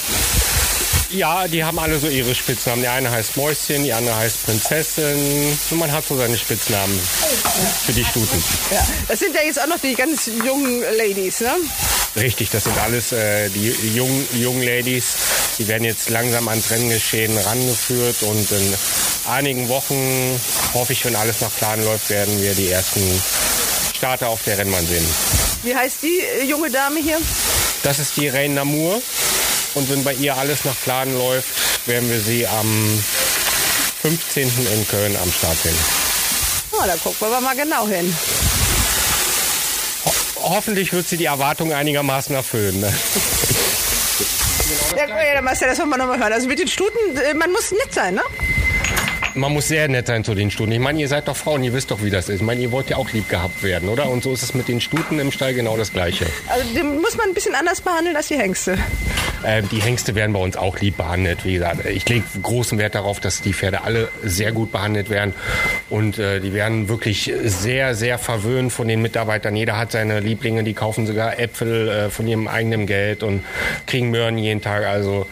Ja, die haben alle so ihre Spitznamen. Die eine heißt Mäuschen, die andere heißt Prinzessin. Und man hat so seine Spitznamen für die Stuten. Ja, das sind ja jetzt auch noch die ganz jungen Ladies, ne? Richtig, das sind alles äh, die, jungen, jungen Ladies. Die werden jetzt langsam ans Renngeschehen rangeführt und in einigen Wochen, hoffe ich, wenn alles nach Plan läuft, werden wir die ersten Starter auf der Rennbahn sehen. Wie heißt die äh, junge Dame hier? Das ist die Reine Namur. Und wenn bei ihr alles nach Plan läuft, werden wir sie am 15. in Köln am Start sehen. Oh, da gucken wir mal genau hin. Ho hoffentlich wird sie die Erwartungen einigermaßen erfüllen. Ne? Ja, ja, Marcel, das wollen wir nochmal hören. Also mit den Stuten, äh, man muss nett sein, ne? Man muss sehr nett sein zu den Stuten. Ich meine, ihr seid doch Frauen, ihr wisst doch, wie das ist. Ich meine, ihr wollt ja auch lieb gehabt werden, oder? Und so ist es mit den Stuten im Stall genau das Gleiche. Also den muss man ein bisschen anders behandeln als die Hengste. Äh, die Hengste werden bei uns auch lieb behandelt. Wie gesagt, ich lege großen Wert darauf, dass die Pferde alle sehr gut behandelt werden. Und äh, die werden wirklich sehr, sehr verwöhnt von den Mitarbeitern. Jeder hat seine Lieblinge, die kaufen sogar Äpfel äh, von ihrem eigenen Geld und kriegen Möhren jeden Tag. Also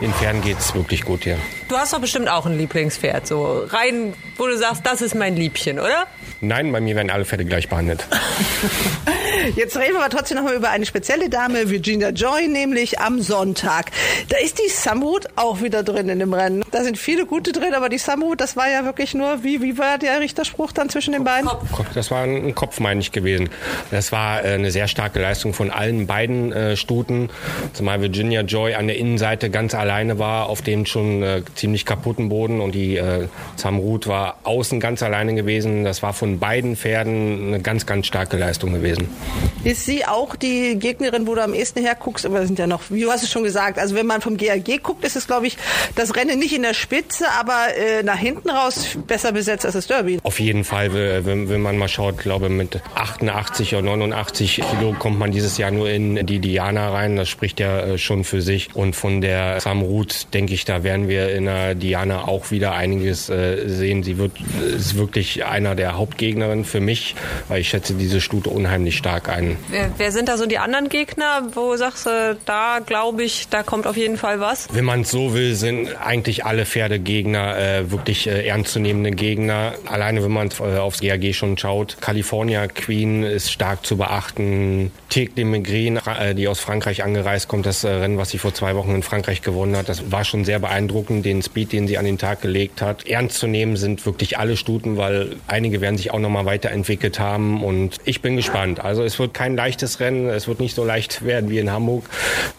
den Pferden geht es wirklich gut hier. Du hast doch bestimmt auch ein Lieblingspferd, so rein, wo du sagst, das ist mein Liebchen, oder? Nein, bei mir werden alle Pferde gleich behandelt. Jetzt reden wir aber trotzdem noch mal über eine spezielle Dame, Virginia Joy, nämlich am Sonntag. Da ist die Samut auch wieder drin in dem Rennen. Da sind viele gute drin, aber die Samut, das war ja wirklich nur, wie, wie war der Richterspruch dann zwischen den beiden? Das war ein Kopf, meine ich, gewesen. Das war äh, eine sehr starke Leistung von allen beiden äh, Stuten. Zumal Virginia Joy an der Innenseite ganz alleine war, auf dem schon äh, ziemlich kaputten Boden und die Samrut war außen ganz alleine gewesen. Das war von beiden Pferden eine ganz, ganz starke Leistung gewesen. Ist sie auch die Gegnerin, wo du am ehesten herguckst? Aber sind ja noch, wie du hast es schon gesagt, also wenn man vom GAG guckt, ist es, glaube ich, das Rennen nicht in der Spitze, aber äh, nach hinten raus besser besetzt als das Derby. Auf jeden Fall, wenn, wenn man mal schaut, glaube mit 88 oder 89 Kilo kommt man dieses Jahr nur in die Diana rein. Das spricht ja äh, schon für sich. Und von der Sam Ruth, denke ich, da werden wir in der Diana auch wieder einiges äh, sehen. Sie wird, ist wirklich einer der Hauptgegnerinnen für mich, weil ich schätze diese Stute unheimlich stark ein. Wer, wer sind da so die anderen Gegner, wo sagst du, da glaube ich, da kommt auf jeden Fall was? Wenn man es so will, sind eigentlich alle Pferdegegner äh, wirklich äh, ernstzunehmende Gegner. Alleine wenn man äh, aufs GAG schon schaut. California Queen ist stark zu beachten. Tic de Maigrin, äh, die aus Frankreich angereist kommt, das äh, Rennen, was sie vor zwei Wochen in Frankreich gewonnen hat, das war schon sehr beeindruckend, den Speed, den sie an den Tag gelegt hat. Ernst zu nehmen sind wirklich alle Stuten, weil einige werden sich auch noch mal weiterentwickelt haben und ich bin gespannt. Also es wird kein leichtes Rennen, es wird nicht so leicht werden wie in Hamburg.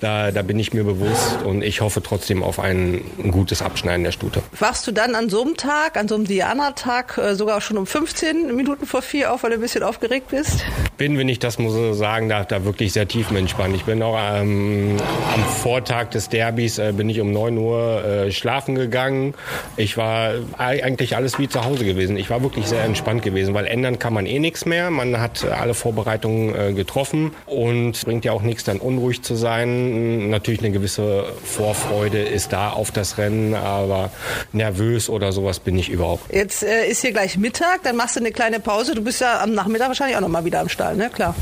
Da, da bin ich mir bewusst und ich hoffe trotzdem auf ein, ein gutes Abschneiden der Stute. Wachst du dann an so einem Tag, an so einem Diana-Tag, äh, sogar schon um 15 Minuten vor vier auf, weil du ein bisschen aufgeregt bist? Bin, wenn ich das muss ich sagen darf, da wirklich sehr tiefenentspannt. Ich bin auch ähm, am Vortag des Derbys äh, bin ich um 9 Uhr äh, schlafen gegangen. Ich war eigentlich alles wie zu Hause gewesen. Ich war wirklich sehr entspannt gewesen, weil ändern kann man eh nichts mehr. Man hat alle Vorbereitungen äh, getroffen und bringt ja auch nichts, dann unruhig zu sein. Natürlich eine gewisse Vorfreude ist da auf das Rennen, aber nervös oder sowas bin ich überhaupt. Jetzt äh, ist hier gleich Mittag, dann machst du eine kleine Pause. Du bist ja am Nachmittag wahrscheinlich auch noch mal wieder am Stall, ne? Klar.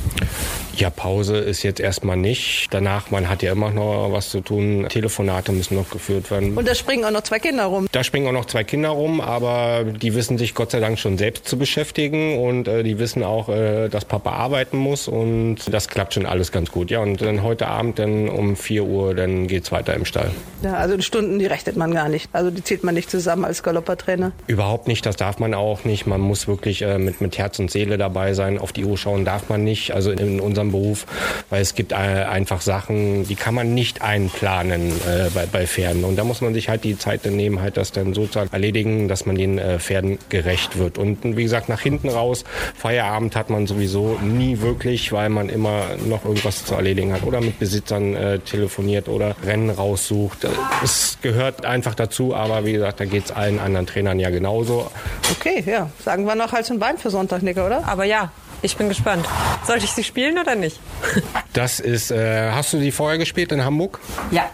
Ja, Pause ist jetzt erstmal nicht. Danach, man hat ja immer noch was zu tun. Telefonate müssen noch geführt werden. Und da springen auch noch zwei Kinder rum. Da springen auch noch zwei Kinder rum, aber die wissen sich Gott sei Dank schon selbst zu beschäftigen und äh, die wissen auch, äh, dass Papa arbeiten muss und das klappt schon alles ganz gut. Ja, und dann heute Abend dann um 4 Uhr, dann geht's weiter im Stall. Ja, also die Stunden, die rechnet man gar nicht. Also die zählt man nicht zusammen als Galoppertrainer. Überhaupt nicht, das darf man auch nicht. Man muss wirklich äh, mit, mit Herz und Seele dabei sein. Auf die Uhr schauen darf man nicht, also in unserem Beruf weil es gibt äh, einfach Sachen, die kann man nicht einplanen äh, bei, bei Pferden. Und da muss man sich halt die Zeit dann nehmen, halt das dann sozusagen erledigen, dass man den äh, Pferden gerecht wird. Und wie gesagt, nach hinten raus, Feierabend hat man sowieso nie wirklich, weil man immer noch irgendwas zu erledigen hat oder mit Besitzern äh, telefoniert oder Rennen raussucht. Es gehört einfach dazu, aber wie gesagt, da geht es allen anderen Trainern ja genauso. Okay, ja. Sagen wir noch Hals und Bein für Sonntag, Nicker, oder? Aber ja, ich bin gespannt. Sollte ich sie spielen oder nicht? Das ist, äh, hast du sie vorher gespielt in Hamburg? Ja.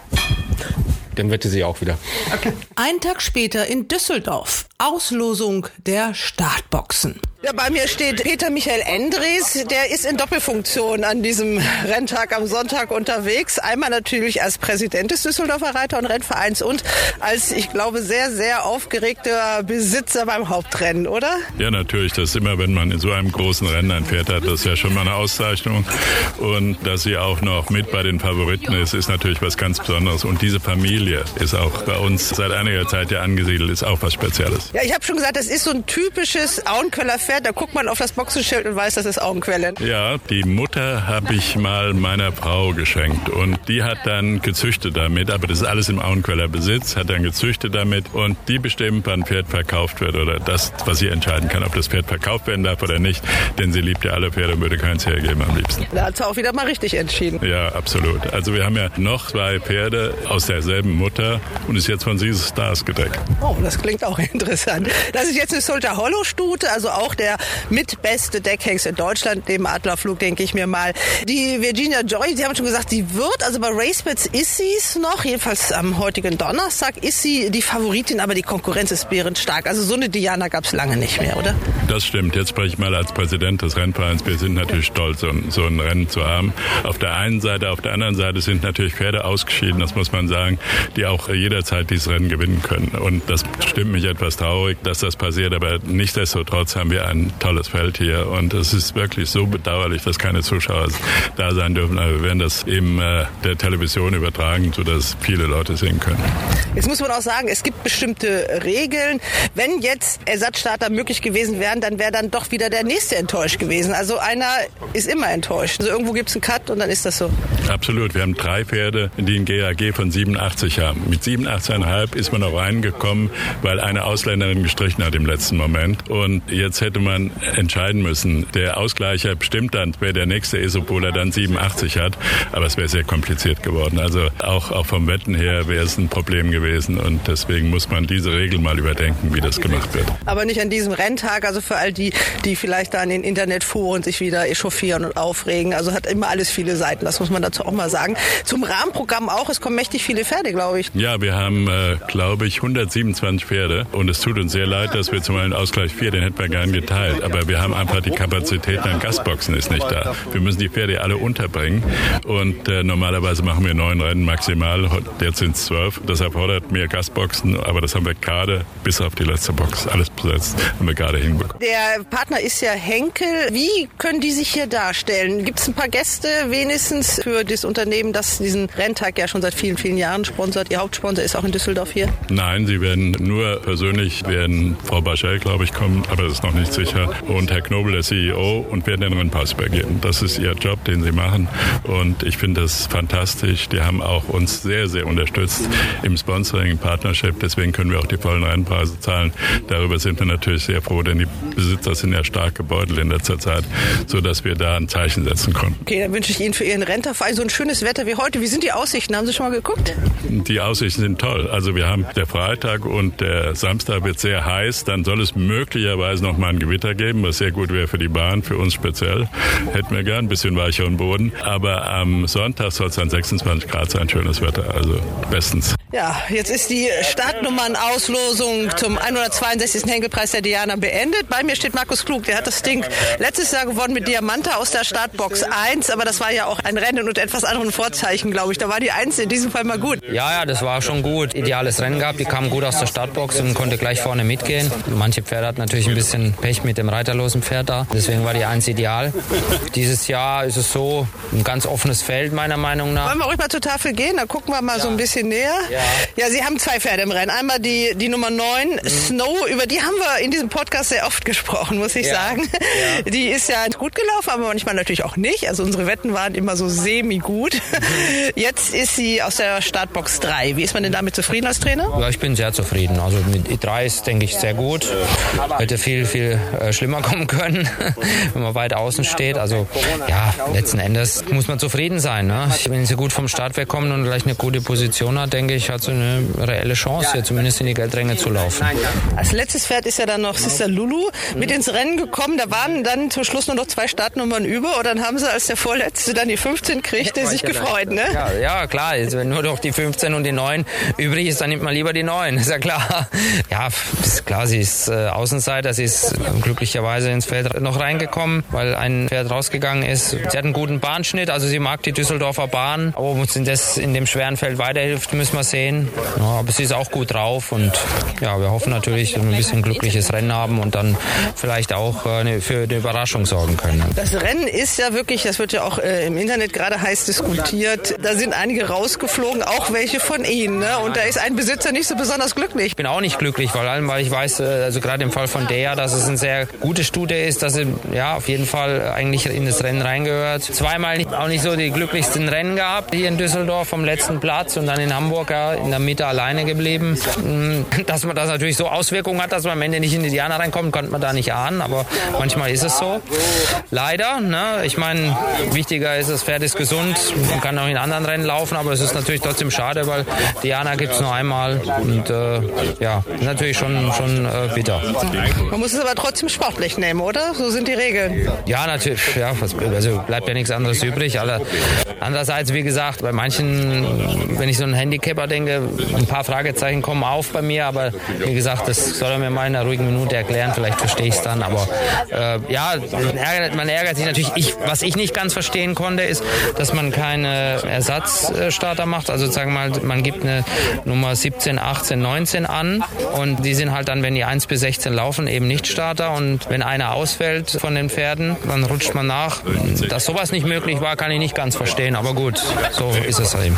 Dann wette sie auch wieder. Okay. Ein Tag später in Düsseldorf. Auslosung der Startboxen. Ja, bei mir steht Peter Michael Endres. Der ist in Doppelfunktion an diesem Renntag am Sonntag unterwegs. Einmal natürlich als Präsident des Düsseldorfer Reiter- und Rennvereins und als, ich glaube, sehr, sehr aufgeregter Besitzer beim Hauptrennen, oder? Ja, natürlich. Das ist immer, wenn man in so einem großen Rennen ein Pferd hat, das ist ja schon mal eine Auszeichnung. Und dass sie auch noch mit bei den Favoriten ist, ist natürlich was ganz Besonderes. Und diese Familie ist auch bei uns seit einiger Zeit ja angesiedelt, ist auch was Spezielles. Ja, ich habe schon gesagt, das ist so ein typisches Auenköller Pferd fährt, da guckt man auf das Boxenschild und weiß, das ist Augenquelle. Ja, die Mutter habe ich mal meiner Frau geschenkt und die hat dann gezüchtet damit, aber das ist alles im Auenqueller Besitz, hat dann gezüchtet damit und die bestimmt, wann ein Pferd verkauft wird oder das, was sie entscheiden kann, ob das Pferd verkauft werden darf oder nicht, denn sie liebt ja alle Pferde und würde keins hergeben am liebsten. Da hat sie auch wieder mal richtig entschieden. Ja, absolut. Also wir haben ja noch zwei Pferde aus derselben Mutter und ist jetzt von Caesar Stars gedeckt. Oh, das klingt auch interessant. Das ist jetzt eine Sulta Hollow Stute, also auch der der mitbeste Deckhengst in Deutschland, neben Adlerflug, denke ich mir mal. Die Virginia Joy, Sie haben schon gesagt, sie wird, also bei RaceBets ist sie es noch, jedenfalls am heutigen Donnerstag ist sie die Favoritin, aber die Konkurrenz ist bärenstark. Also so eine Diana gab es lange nicht mehr, oder? Das stimmt. Jetzt spreche ich mal als Präsident des Rennvereins. Wir sind natürlich stolz, so ein, so ein Rennen zu haben. Auf der einen Seite, auf der anderen Seite sind natürlich Pferde ausgeschieden, das muss man sagen, die auch jederzeit dieses Rennen gewinnen können. Und das stimmt mich etwas traurig, dass das passiert, aber nichtsdestotrotz haben wir ein tolles Feld hier und es ist wirklich so bedauerlich, dass keine Zuschauer da sein dürfen. Aber wir werden das eben äh, der Television übertragen, sodass viele Leute sehen können. Jetzt muss man auch sagen, es gibt bestimmte Regeln. Wenn jetzt Ersatzstarter möglich gewesen wären, dann wäre dann doch wieder der nächste enttäuscht gewesen. Also einer ist immer enttäuscht. Also irgendwo gibt es einen Cut und dann ist das so. Absolut. Wir haben drei Pferde, die ein GAG von 87 haben. Mit 87,5 ist man noch reingekommen, weil eine Ausländerin gestrichen hat im letzten Moment. Und jetzt hätte hätte man entscheiden müssen. Der Ausgleicher bestimmt dann, wer der nächste ist, obwohl er dann 87 hat. Aber es wäre sehr kompliziert geworden. Also auch, auch vom Wetten her wäre es ein Problem gewesen. Und deswegen muss man diese Regel mal überdenken, wie das gemacht wird. Aber nicht an diesem Renntag, also für all die, die vielleicht da in den Internetforen sich wieder echauffieren und aufregen. Also hat immer alles viele Seiten, das muss man dazu auch mal sagen. Zum Rahmenprogramm auch, es kommen mächtig viele Pferde, glaube ich. Ja, wir haben, äh, glaube ich, 127 Pferde. Und es tut uns sehr leid, dass wir zum einen Ausgleich 4, den hätten wir gern geteilt. Aber wir haben einfach die Kapazitäten an Gastboxen ist nicht da. Wir müssen die Pferde alle unterbringen. Und äh, normalerweise machen wir neun Rennen maximal. Jetzt sind es zwölf. Das erfordert mehr Gastboxen. Aber das haben wir gerade bis auf die letzte Box alles besetzt. Haben wir gerade hinbekommen. Der Partner ist ja Henkel. Wie können die sich hier darstellen? Gibt es ein paar Gäste wenigstens für das Unternehmen, das diesen Renntag ja schon seit vielen, vielen Jahren sponsert? Ihr Hauptsponsor ist auch in Düsseldorf hier? Nein, sie werden nur persönlich, werden Frau Baschel, glaube ich, kommen, aber das ist noch nicht sicher. Und Herr Knobel, der CEO, und werden den Rennpass übergeben. Das ist ihr Job, den sie machen. Und ich finde das fantastisch. Die haben auch uns sehr, sehr unterstützt im Sponsoring, im Partnership. Deswegen können wir auch die vollen Rennpreise zahlen. Darüber sind wir natürlich sehr froh, denn die Besitzer sind ja stark gebeutelt in letzter Zeit, sodass wir da ein Zeichen setzen konnten. Okay, dann wünsche ich Ihnen für Ihren Renterverein so ein schönes Wetter wie heute. Wie sind die Aussichten? Haben Sie schon mal geguckt? Die Aussichten sind toll. Also wir haben der Freitag und der Samstag wird sehr heiß. Dann soll es möglicherweise noch mal ein Gewitter geben, was sehr gut wäre für die Bahn, für uns speziell. Hätten wir gern ein bisschen weicheren Boden. Aber am Sonntag soll es dann 26 Grad sein, schönes Wetter. Also bestens. Ja, jetzt ist die Startnummern-Auslosung zum 162. Henkelpreis der Diana beendet. Bei mir steht Markus Klug. Der hat das Ding letztes Jahr gewonnen mit Diamanta aus der Startbox 1. Aber das war ja auch ein Rennen und etwas anderen Vorzeichen, glaube ich. Da war die 1 in diesem Fall mal gut. Ja, ja, das war schon gut. Ideales Rennen gehabt. Die kamen gut aus der Startbox und konnte gleich vorne mitgehen. Manche Pferde hatten natürlich ein bisschen Pech mit dem reiterlosen Pferd da. Deswegen war die 1 ideal. Dieses Jahr ist es so ein ganz offenes Feld, meiner Meinung nach. Wollen wir ruhig mal zur Tafel gehen? Da gucken wir mal ja. so ein bisschen näher. Ja. ja, Sie haben zwei Pferde im Rennen. Einmal die, die Nummer 9, mhm. Snow. Über die haben wir in diesem Podcast sehr oft gesprochen, muss ich ja. sagen. Ja. Die ist ja gut gelaufen, aber manchmal natürlich auch nicht. Also unsere Wetten waren immer so semi-gut. Mhm. Jetzt ist sie aus der Startbox 3. Wie ist man denn damit zufrieden als Trainer? Ja, ich bin sehr zufrieden. Also mit E3 ist, denke ich, sehr gut. Hätte viel, viel äh, schlimmer kommen können, wenn man weit außen steht. Also ja, letzten Endes muss man zufrieden sein. Ne? Wenn sie gut vom Start wegkommen und gleich eine gute Position hat, denke ich, hat sie eine reelle Chance, hier zumindest in die Geldränge zu laufen. Als letztes Pferd ist ja dann noch Sister Lulu mit ins Rennen gekommen. Da waren dann zum Schluss nur noch zwei Startnummern über und dann haben sie, als der Vorletzte dann die 15 kriegte, sich gefreut. Ne? Ja, ja klar. Jetzt, wenn nur noch die 15 und die 9 übrig ist, dann nimmt man lieber die 9. Ist ja klar. Ja, ist klar, sie ist äh, Außenseiter. Sie ist glücklicherweise ins Feld noch reingekommen, weil ein Pferd rausgegangen ist. Sie hat einen guten Bahnschnitt, also sie mag die Düsseldorfer Bahn. Ob uns das in dem schweren Feld weiterhilft, müssen wir sehen. Ja, aber sie ist auch gut drauf und ja, wir hoffen natürlich, dass wir ein bisschen glückliches Rennen haben und dann vielleicht auch äh, für eine Überraschung sorgen können. Das Rennen ist ja wirklich, das wird ja auch äh, im Internet gerade heiß diskutiert. Da sind einige rausgeflogen, auch welche von Ihnen. Ne? Und da ist ein Besitzer nicht so besonders glücklich. Ich bin auch nicht glücklich, vor allem, weil ich weiß, äh, also gerade im Fall von der, dass es eine sehr gute Studie ist, dass sie ja auf jeden Fall eigentlich in das Rennen reingehört. Zweimal auch nicht so die glücklichsten Rennen gehabt hier in Düsseldorf vom letzten Platz und dann in Hamburg ja, in der Mitte alleine geblieben. Mm, dass man das natürlich so Auswirkungen hat, dass man am Ende nicht in die Diana reinkommt, konnte man da nicht ahnen, aber manchmal ist es so. Leider, ne? ich meine, wichtiger ist, das Pferd ist gesund und kann auch in anderen Rennen laufen, aber es ist natürlich trotzdem schade, weil Diana gibt es nur einmal und äh, ja, natürlich schon, schon äh, bitter. Man muss es aber trotzdem sportlich nehmen, oder? So sind die Regeln. Ja, natürlich. Ja, also bleibt ja nichts anderes übrig. Andererseits, wie gesagt, bei manchen, wenn ich so einen Handicapper denke, ein paar Fragezeichen kommen auf bei mir, aber wie gesagt, das soll er mir mal in einer ruhigen Minute erklären. Vielleicht verstehe ich es dann. Aber äh, ja, man ärgert sich natürlich. Ich, was ich nicht ganz verstehen konnte, ist, dass man keine Ersatzstarter macht. Also sagen mal, man gibt eine Nummer 17, 18, 19 an und die sind halt dann, wenn die 1 bis 16 laufen, eben nicht Starter. Und wenn einer ausfällt von den Pferden, dann rutscht man nach. Dass sowas nicht möglich war, kann ich nicht ganz verstehen. Aber gut, so ist es eben.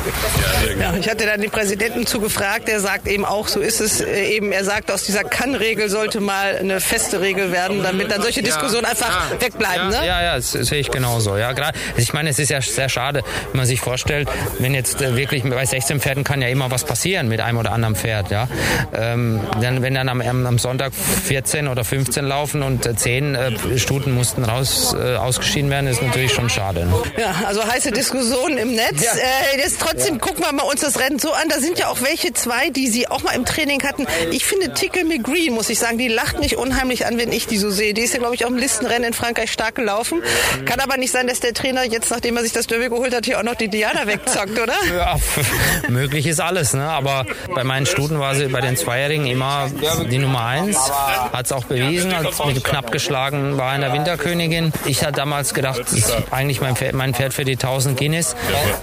Ja, ich hatte dann Präsentation Präsidenten zu gefragt, der sagt eben auch, so ist es äh, eben, er sagt, aus dieser Kann-Regel sollte mal eine feste Regel werden, damit dann solche Diskussionen einfach ja, wegbleiben. Ja, ne? ja, ja, das sehe ich genauso. Ja, gerade, ich meine, es ist ja sehr schade, wenn man sich vorstellt, wenn jetzt äh, wirklich bei 16 Pferden kann ja immer was passieren mit einem oder anderen Pferd. Ja, ähm, dann, wenn dann am, am Sonntag 14 oder 15 laufen und 10 äh, Stuten mussten raus äh, ausgeschieden werden, ist natürlich schon schade. Ja, also heiße Diskussionen im Netz. Ja. Äh, jetzt trotzdem ja. gucken wir mal uns das Rennen so an. Da sind ja auch welche zwei, die sie auch mal im Training hatten. Ich finde Tickle McGree, muss ich sagen, die lacht mich unheimlich an, wenn ich die so sehe. Die ist ja, glaube ich, auch im Listenrennen in Frankreich stark gelaufen. Kann aber nicht sein, dass der Trainer jetzt, nachdem er sich das Derby geholt hat, hier auch noch die Diana wegzockt, oder? Ja, möglich ist alles. Ne? Aber bei meinen Stuten war sie bei den Zweijährigen immer die Nummer eins. Hat es auch bewiesen, als mit knapp geschlagen in der Winterkönigin. Ich hatte damals gedacht, das ist eigentlich mein Pferd, mein Pferd für die 1000 Guinness.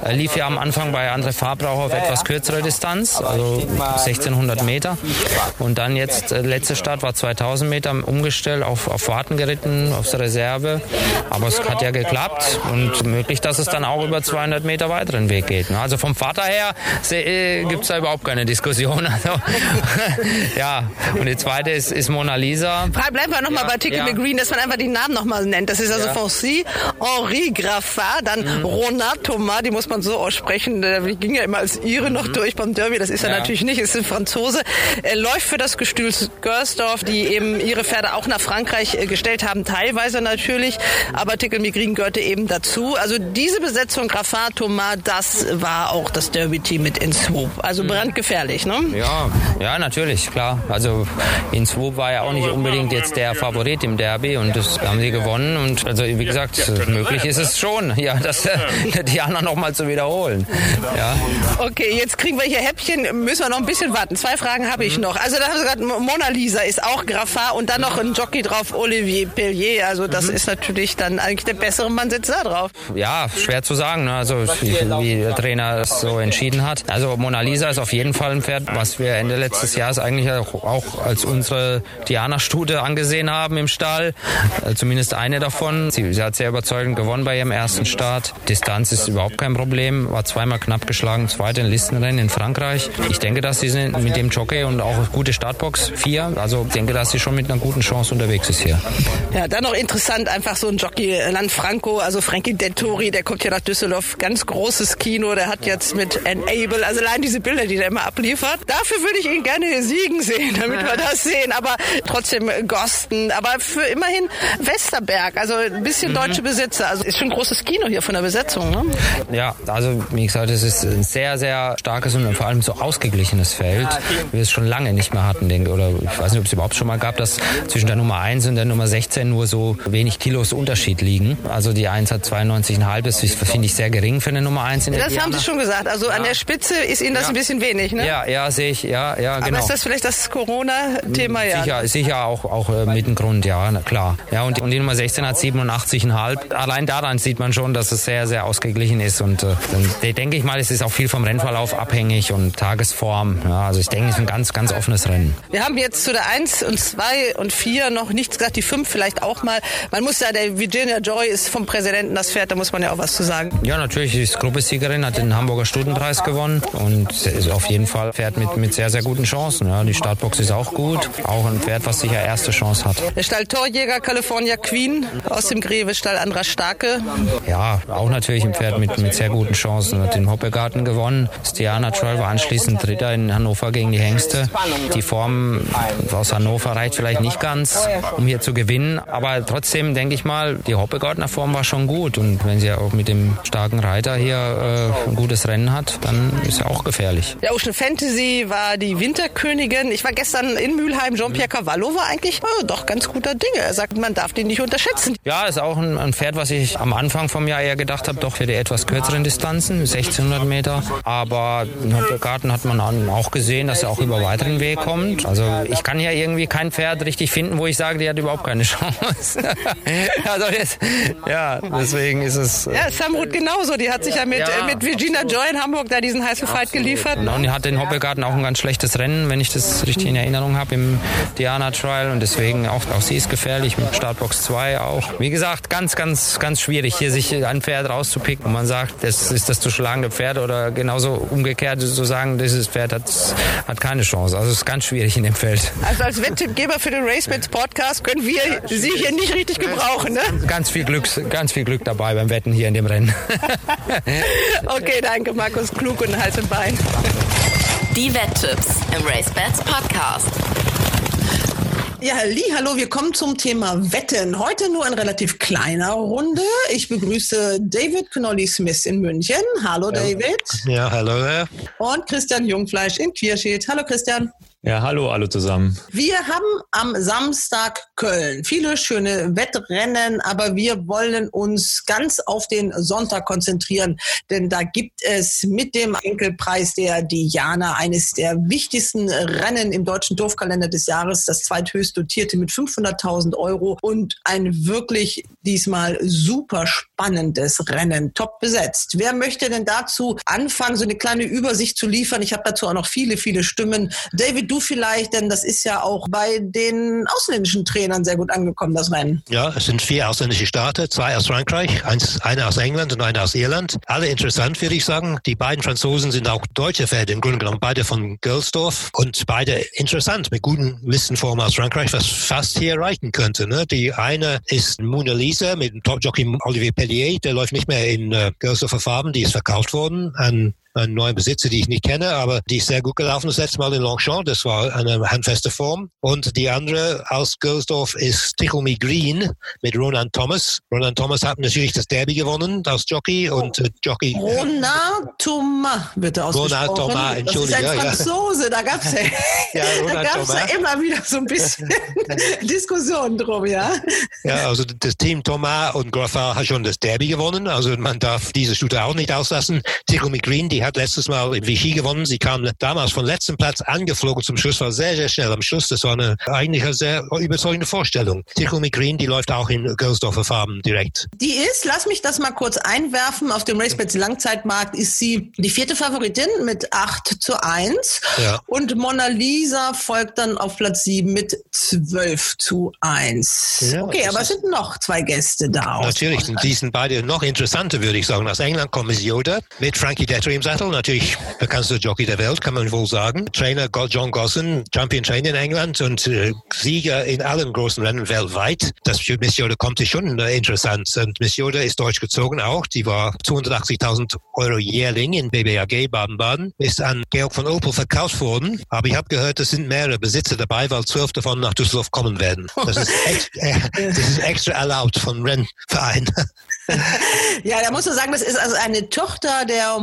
Er lief ja am Anfang bei André Fahrbraucher auf etwas kürzere Distanz, also 1600 Meter. Und dann jetzt, äh, letzte Start war 2000 Meter umgestellt, auf, auf Warten geritten, aufs Reserve. Aber es hat ja geklappt und möglich, dass es dann auch über 200 Meter weiteren Weg geht. Ne? Also vom Vater her äh, gibt es da überhaupt keine Diskussion. Also, ja, und die zweite ist, ist Mona Lisa. Bleiben wir nochmal ja, bei Ticky ja. McGreen, dass man einfach die Namen nochmal nennt. Das ist also ja. Foncy, Henri Graffat, dann mhm. Ronald Thomas, die muss man so aussprechen. Der ging ja immer als Ire noch mhm. durch beim Derby. Das ist er natürlich nicht, ist ein Franzose. Er läuft für das Gestühl Görsdorf, die eben ihre Pferde auch nach Frankreich äh, gestellt haben, teilweise natürlich. Aber Tickle McGreen gehörte eben dazu. Also diese Besetzung Graffat, Thomas, das war auch das Derby-Team mit in Swoop. Also mhm. brandgefährlich, ne? Ja, ja, natürlich, klar. Also in Swoop war ja auch nicht unbedingt jetzt der Favorit im Derby und das haben sie gewonnen. Und also wie gesagt, möglich ist es schon, ja, dass die anderen noch mal zu wiederholen. Ja. Okay, jetzt kriegen wir hier Häppchen, müssen wir noch ein bisschen warten. Zwei Fragen habe ich mhm. noch. Also da haben Sie gerade Mona Lisa ist auch Graffat und dann noch ein Jockey drauf, Olivier Pellier. Also das mhm. ist natürlich dann eigentlich der bessere Mann sitzt da drauf. Ja, schwer zu sagen. Ne? Also wie, wie der Trainer es so entschieden hat. Also Mona Lisa ist auf jeden Fall ein Pferd, was wir Ende letztes Jahres eigentlich auch, auch als unsere Diana-Stute angesehen haben im Stall. Äh, zumindest eine davon. Sie, sie, hat sehr überzeugend gewonnen bei ihrem ersten Start. Distanz ist überhaupt kein Problem. War zweimal knapp geschlagen, zweite in Listenrennen in Frankreich. Ich denke, dass sie sind mit dem Jockey und auch gute Startbox 4. Also denke, dass sie schon mit einer guten Chance unterwegs ist hier. Ja, dann noch interessant, einfach so ein Jockey Lanfranco, also Frankie Dettori, der kommt hier nach Düsseldorf. Ganz großes Kino. Der hat jetzt mit Enable, also allein diese Bilder, die der immer abliefert. Dafür würde ich ihn gerne siegen sehen, damit wir das sehen. Aber trotzdem Gosten. Aber für immerhin Westerberg, also ein bisschen mhm. deutsche Besitzer. Also ist schon ein großes Kino hier von der Besetzung. Ne? Ja, also wie gesagt, es ist ein sehr, sehr starkes und vor allem so ausgeglichenes Feld, wie wir es schon lange nicht mehr hatten, denke Oder ich weiß nicht, ob es überhaupt schon mal gab, dass zwischen der Nummer 1 und der Nummer 16 nur so wenig Kilos Unterschied liegen. Also die 1 hat 92,5, das finde ich sehr gering für eine Nummer 1 in der Das Diana. haben Sie schon gesagt. Also ja. an der Spitze ist Ihnen das ja. ein bisschen wenig, ne? Ja, ja, sehe ich, ja, ja, genau. Aber ist das vielleicht das Corona-Thema, ja? Sicher, sicher auch, auch äh, mit dem Grund, ja, na, klar. Ja, und, und die Nummer 16 hat 87,5. Allein daran sieht man schon, dass es sehr, sehr ausgeglichen ist. Und äh, dann denke ich mal, es ist auch viel vom Rennverlauf abhängig und Tagesform. Ja, also ich denke, es ist ein ganz, ganz offenes Rennen. Wir haben jetzt zu der 1 und 2 und 4 noch nichts gesagt, die 5 vielleicht auch mal. Man muss ja, der Virginia Joy ist vom Präsidenten das Pferd, da muss man ja auch was zu sagen. Ja, natürlich, sie ist Gruppesiegerin, hat den Hamburger Stutenpreis gewonnen und ist auf jeden Fall Pferd mit, mit sehr, sehr guten Chancen. Ja, die Startbox ist auch gut, auch ein Pferd, was sicher erste Chance hat. Der Stall Torjäger California Queen aus dem Grevestall Andra Starke. Ja, auch natürlich ein Pferd mit, mit sehr guten Chancen. Hat den Hoppegarten gewonnen. Stiana Troll war anschließend Dritter in Hannover gegen die Hengste. Die Form aus Hannover reicht vielleicht nicht ganz, um hier zu gewinnen. Aber trotzdem denke ich mal, die Hoppegartner Form war schon gut. Und wenn sie auch mit dem starken Reiter hier äh, ein gutes Rennen hat, dann ist er auch gefährlich. Der Ocean Fantasy war die Winterkönigin. Ich war gestern in Mülheim. Jean-Pierre Cavallo war eigentlich doch ganz guter Dinge. Er sagt, man darf den nicht unterschätzen. Ja, ist auch ein, ein Pferd, was ich am Anfang vom Jahr eher gedacht habe, doch für die etwas kürzeren Distanzen, 1600 Meter. Aber in Hoppegarten hat man auch gesehen, dass er auch über weiteren Weg kommt. Also ich kann hier irgendwie kein Pferd richtig finden, wo ich sage, die hat überhaupt keine Chance. also das, ja, deswegen ist es. Äh, ja, Samrud genauso. Die hat sich ja mit, ja, äh, mit Virginia Joy in Hamburg da diesen heißen Fight geliefert. Genau, und die hat in Hoppegarten auch ein ganz schlechtes Rennen, wenn ich das richtig in Erinnerung habe, im Diana Trial. Und deswegen auch, auch sie ist gefährlich, mit Startbox 2 auch. Wie gesagt, ganz, ganz, ganz schwierig, hier sich ein Pferd rauszupicken. Und man sagt, das ist das zu schlagende Pferd oder genauso umgekehrt zu sagen, dieses Pferd hat, hat keine Chance. Also es ist ganz schwierig in dem Feld. Also als Wetttippgeber für den RaceBets Podcast können wir Sie hier nicht richtig gebrauchen, ne? Ganz viel Glück, ganz viel Glück dabei beim Wetten hier in dem Rennen. okay, danke Markus Klug und Hals und Bein. Die Wetttipps im RaceBets Podcast. Ja, Lee, hallo, wir kommen zum Thema Wetten. Heute nur in relativ kleiner Runde. Ich begrüße David Connolly Smith in München. Hallo, David. Ja, hallo. Und Christian Jungfleisch in Quierschied. Hallo, Christian. Ja, hallo alle zusammen. Wir haben am Samstag Köln viele schöne Wettrennen, aber wir wollen uns ganz auf den Sonntag konzentrieren, denn da gibt es mit dem Enkelpreis der Diana eines der wichtigsten Rennen im deutschen Dorfkalender des Jahres, das zweithöchst dotierte mit 500.000 Euro und ein wirklich diesmal super spannendes Rennen, top besetzt. Wer möchte denn dazu anfangen, so eine kleine Übersicht zu liefern? Ich habe dazu auch noch viele, viele Stimmen. David, du vielleicht, denn das ist ja auch bei den ausländischen Trainern sehr gut angekommen, das Rennen. Ja, es sind vier ausländische Staaten, zwei aus Frankreich, eins, eine aus England und eine aus Irland. Alle interessant, würde ich sagen. Die beiden Franzosen sind auch deutsche Pferde im Grunde genommen, beide von Girlsdorf und beide interessant mit guten Listenformen aus Frankreich, was fast hier reichen könnte. Ne? Die eine ist Mona Lisa mit dem Top-Jockey Olivier Pellier, der läuft nicht mehr in äh, Girlsdorfer Farben, die ist verkauft worden an einen neuen Besitzer, die ich nicht kenne, aber die ist sehr gut gelaufen das letzte Mal in Longchamp. Das war eine handfeste Form. Und die andere aus Gilsdorf ist Tickle Me Green mit Ronan Thomas. Ronan Thomas hat natürlich das Derby gewonnen als Jockey und äh, Jockey. Ronan Thomas wird ausgesprochen. Ronan Thomas, entschuldige. Das ist ein Franzose, ja. da gab es ja, ja, ja immer wieder so ein bisschen Diskussionen drum, ja. Ja, also das Team Thomas und Graffard hat schon das Derby gewonnen. Also man darf diese Stute auch nicht auslassen. Tickle Me Green, die hat letztes Mal in Vichy gewonnen. Sie kam damals von letztem Platz angeflogen zum Schluss, war sehr, sehr schnell am Schluss. Das war eine eigentlich eine sehr überzeugende Vorstellung. Tickle Green, die läuft auch in Girlsdorfer Farben direkt. Die ist, lass mich das mal kurz einwerfen, auf dem RaceBets Langzeitmarkt ist sie die vierte Favoritin mit 8 zu 1 ja. und Mona Lisa folgt dann auf Platz 7 mit 12 zu 1. Ja, okay, aber es sind noch zwei Gäste da. Natürlich, die sind beide noch interessanter, würde ich sagen. Aus England kommt Miss Yoda mit Frankie Detter im Sattel, natürlich bekanntester Jockey der Welt, kann man wohl sagen. Trainer John Gosson, Champion Trainer in England und äh, Sieger in allen großen Rennen weltweit. Das Miss Yoda kommt schon äh, interessant. Und Miss Yoda ist deutsch gezogen auch. Die war 280.000 Euro jährling in BBAG Baden-Baden. Ist an Georg von Opel verkauft worden. Aber ich habe gehört, es sind mehrere Besitzer dabei, weil zwölf davon nach Düsseldorf kommen werden. Das ist, ex äh, das ist extra erlaubt von Rennverein. ja, da muss man sagen, das ist also eine Tochter der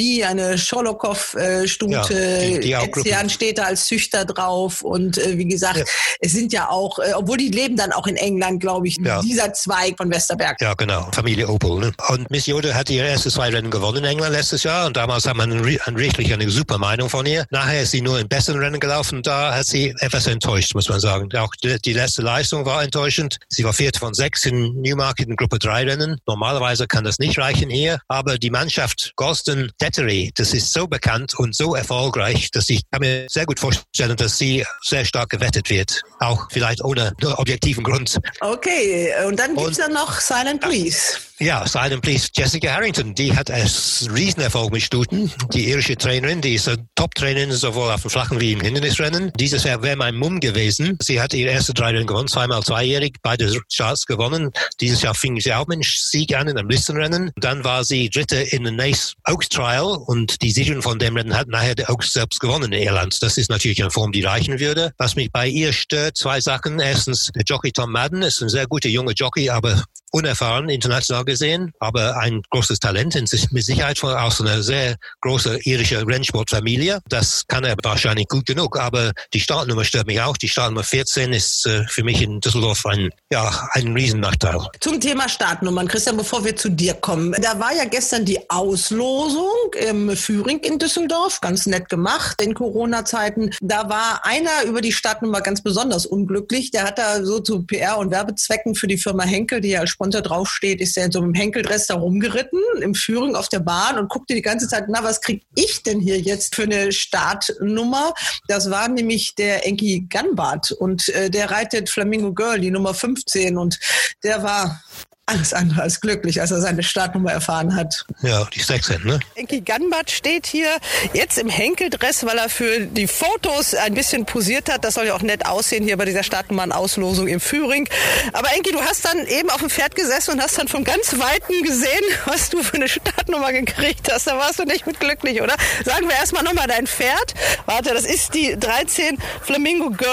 Monami, eine Scholokow-Stute. Ja, Etzian steht da als Züchter drauf. Und äh, wie gesagt, ja. es sind ja auch, äh, obwohl die leben dann auch in England, glaube ich, ja. dieser Zweig von Westerberg. Ja, genau. Familie Opel. Ne? Und Miss Yoda hat ihre ersten zwei Rennen gewonnen in England letztes Jahr. Und damals hat man richtig eine super Meinung von ihr. Nachher ist sie nur in besseren Rennen gelaufen. Da hat sie etwas enttäuscht, muss man sagen. Auch die, die letzte Leistung war enttäuschend. Sie war vierte von sechs in Newmarket in Gruppe 3 Rennen. Normalerweise kann das nicht reichen hier. Aber die Mannschaft Gosden Tettery, das ist so bekannt und so erfolgreich, dass ich kann mir sehr gut vorstellen, dass sie sehr stark gewettet wird. Auch vielleicht ohne objektiven Grund. Okay, und dann gibt es ja noch Silent Please. Ja, Silent Please. Jessica Harrington, die hat einen Riesenerfolg mit Stuten. Die irische Trainerin, die ist eine Top-Trainerin, sowohl auf dem Flachen wie im Hindernisrennen. Dieses Jahr wäre mein Mumm gewesen. Sie hat ihre erste drei Rennen gewonnen, zweimal zweijährig, beide Charts gewonnen. Dieses Jahr fing sie auch mit einem Sieg an in einem Listenrennen. Dann war sie Dritte in den Nace Oaks Trial und die Siegerin von dem Rennen hat nachher der Oaks selbst gewonnen in Irland. Das ist natürlich eine Form, die reichen würde. Was mich bei ihr stört, zwei Sachen. Erstens, der Jockey Tom Madden ist ein sehr guter junger Jockey, aber unerfahren international gesehen, aber ein großes Talent, mit Sicherheit aus einer sehr großen irischen Rennsportfamilie. Das kann er wahrscheinlich gut genug, aber die Startnummer stört mich auch. Die Startnummer 14 ist äh, für mich in Düsseldorf ein, ja, ein Riesennachteil. Zum Thema Startnummern, Christian, bevor wir zu dir kommen. Da war ja gestern die Auslosung im Führing in Düsseldorf, ganz nett gemacht in Corona-Zeiten. Da war einer über die Startnummer ganz besonders unglücklich. Der hat da so zu PR- und Werbezwecken für die Firma Henkel, die ja als Sponsor draufsteht, ist der in so einem Henkeldress da rumgeritten, im Führung auf der Bahn und guckte die ganze Zeit, na, was krieg ich denn hier jetzt für eine Startnummer? Das war nämlich der Enki Gunbart und äh, der reitet Flamingo Girl, die Nummer 15 und der war alles andere als glücklich, als er seine Startnummer erfahren hat. Ja, die 16, ne? Enki Ganbart steht hier jetzt im Henkeldress, weil er für die Fotos ein bisschen posiert hat. Das soll ja auch nett aussehen hier bei dieser Startnummern-Auslosung im Führing. Aber Enki, du hast dann eben auf dem Pferd gesessen und hast dann von ganz Weitem gesehen, was du für eine Startnummer gekriegt hast. Da warst du nicht mit glücklich, oder? Sagen wir erstmal nochmal dein Pferd. Warte, das ist die 13 Flamingo Girl,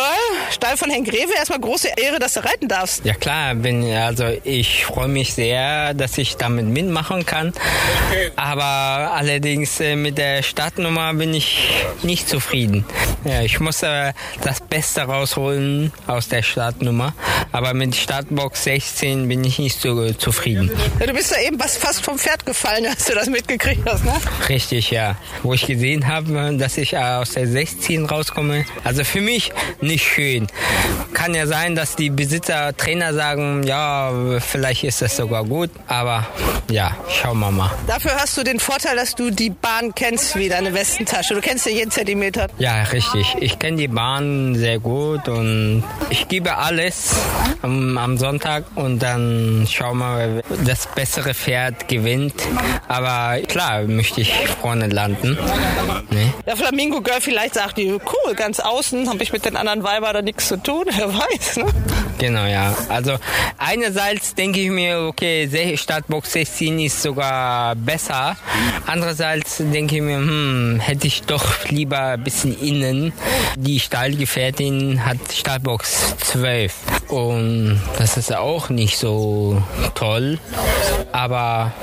Stall von Henk Greve. Erstmal große Ehre, dass du reiten darfst. Ja klar, bin also ich freue mich sehr, dass ich damit mitmachen kann. Aber allerdings äh, mit der Startnummer bin ich nicht zufrieden. Ja, ich muss äh, das Beste rausholen aus der Startnummer. Aber mit Startbox 16 bin ich nicht so zufrieden. Ja, du bist da eben was fast vom Pferd gefallen, als du das mitgekriegt hast, ne? Richtig, ja. Wo ich gesehen habe, dass ich aus der 16 rauskomme. Also für mich nicht schön. Kann ja sein, dass die Besitzer, Trainer sagen, ja, vielleicht ist das sogar gut. Aber ja, schauen wir mal. Dafür hast du den Vorteil, dass du die Bahn kennst wie deine Westentasche. Du kennst ja jeden Zentimeter. Ja, richtig. Ich kenne die Bahn sehr gut und ich gebe alles am, am Sonntag und dann schauen wir, das bessere Pferd gewinnt. Aber klar, möchte ich vorne landen. Ne? Der Flamingo Girl vielleicht sagt die, cool, ganz außen habe ich mit den anderen Weibern da nichts zu tun. Wer weiß, ne? Genau, ja. Also einerseits denke ich mir, okay, Startbox 16 ist sogar besser. Andererseits denke ich mir, hm, hätte ich doch lieber ein bisschen innen. Die Stallgefährtin hat Startbox 12 und das ist auch nicht so toll. Aber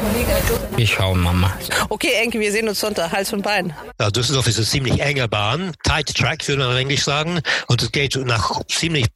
wir schauen mal. Okay, Enke, wir sehen uns Sonntag, Hals und Bein. Ja, Düsseldorf ist eine ziemlich enge Bahn, tight track würde man eigentlich sagen und es geht nach ziemlich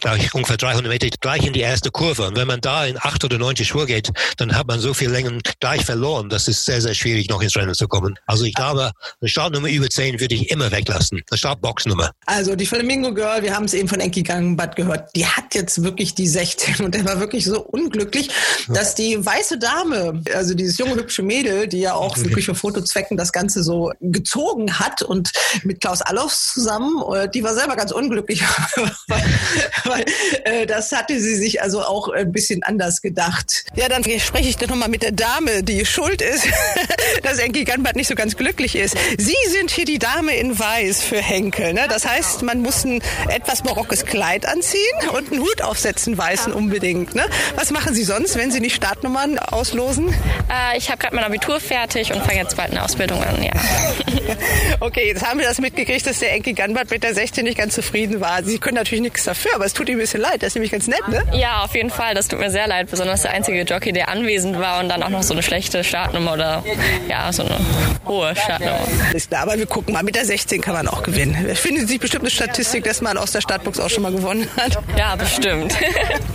Gleich ungefähr 300 Meter gleich in die erste Kurve. Und wenn man da in acht oder neunte Spur geht, dann hat man so viel Längen gleich verloren. Das ist sehr, sehr schwierig, noch ins Rennen zu kommen. Also ich glaube, eine Startnummer über 10 würde ich immer weglassen. Eine Startboxnummer. Also die Flamingo Girl, wir haben es eben von Enki Gangbad gehört, die hat jetzt wirklich die 16 und der war wirklich so unglücklich, dass die weiße Dame, also dieses junge hübsche Mädel, die ja auch wirklich für Fotozwecken das Ganze so gezogen hat und mit Klaus Allofs zusammen, äh, die war selber ganz unglücklich, weil äh, das hatte sie sich also auch ein bisschen anders gedacht. Ja, dann spreche ich doch nochmal mit der Dame, die schuld ist, dass Enki Ganbart nicht so ganz glücklich ist. Sie sind hier die Dame in Weiß für Henkel. Ne? Das heißt, man muss ein etwas barockes Kleid anziehen und einen Hut aufsetzen, weißen unbedingt. Ne? Was machen Sie sonst, wenn Sie nicht Startnummern auslosen? Äh, ich habe gerade mein Abitur fertig und fange jetzt bald eine Ausbildung an, ja. okay, jetzt haben wir das mitgekriegt, dass der Enki Ganbart mit der 16 nicht ganz zufrieden war. Sie können natürlich nichts nichts dafür, aber es tut ihm ein bisschen leid. Das ist nämlich ganz nett, ne? Ja, auf jeden Fall. Das tut mir sehr leid. Besonders der einzige Jockey, der anwesend war und dann auch noch so eine schlechte Startnummer oder ja, so eine hohe Startnummer. Ist klar, aber wir gucken mal. Mit der 16 kann man auch gewinnen. Es findet sich bestimmt eine Statistik, dass man aus der Startbox auch schon mal gewonnen hat. Ja, bestimmt.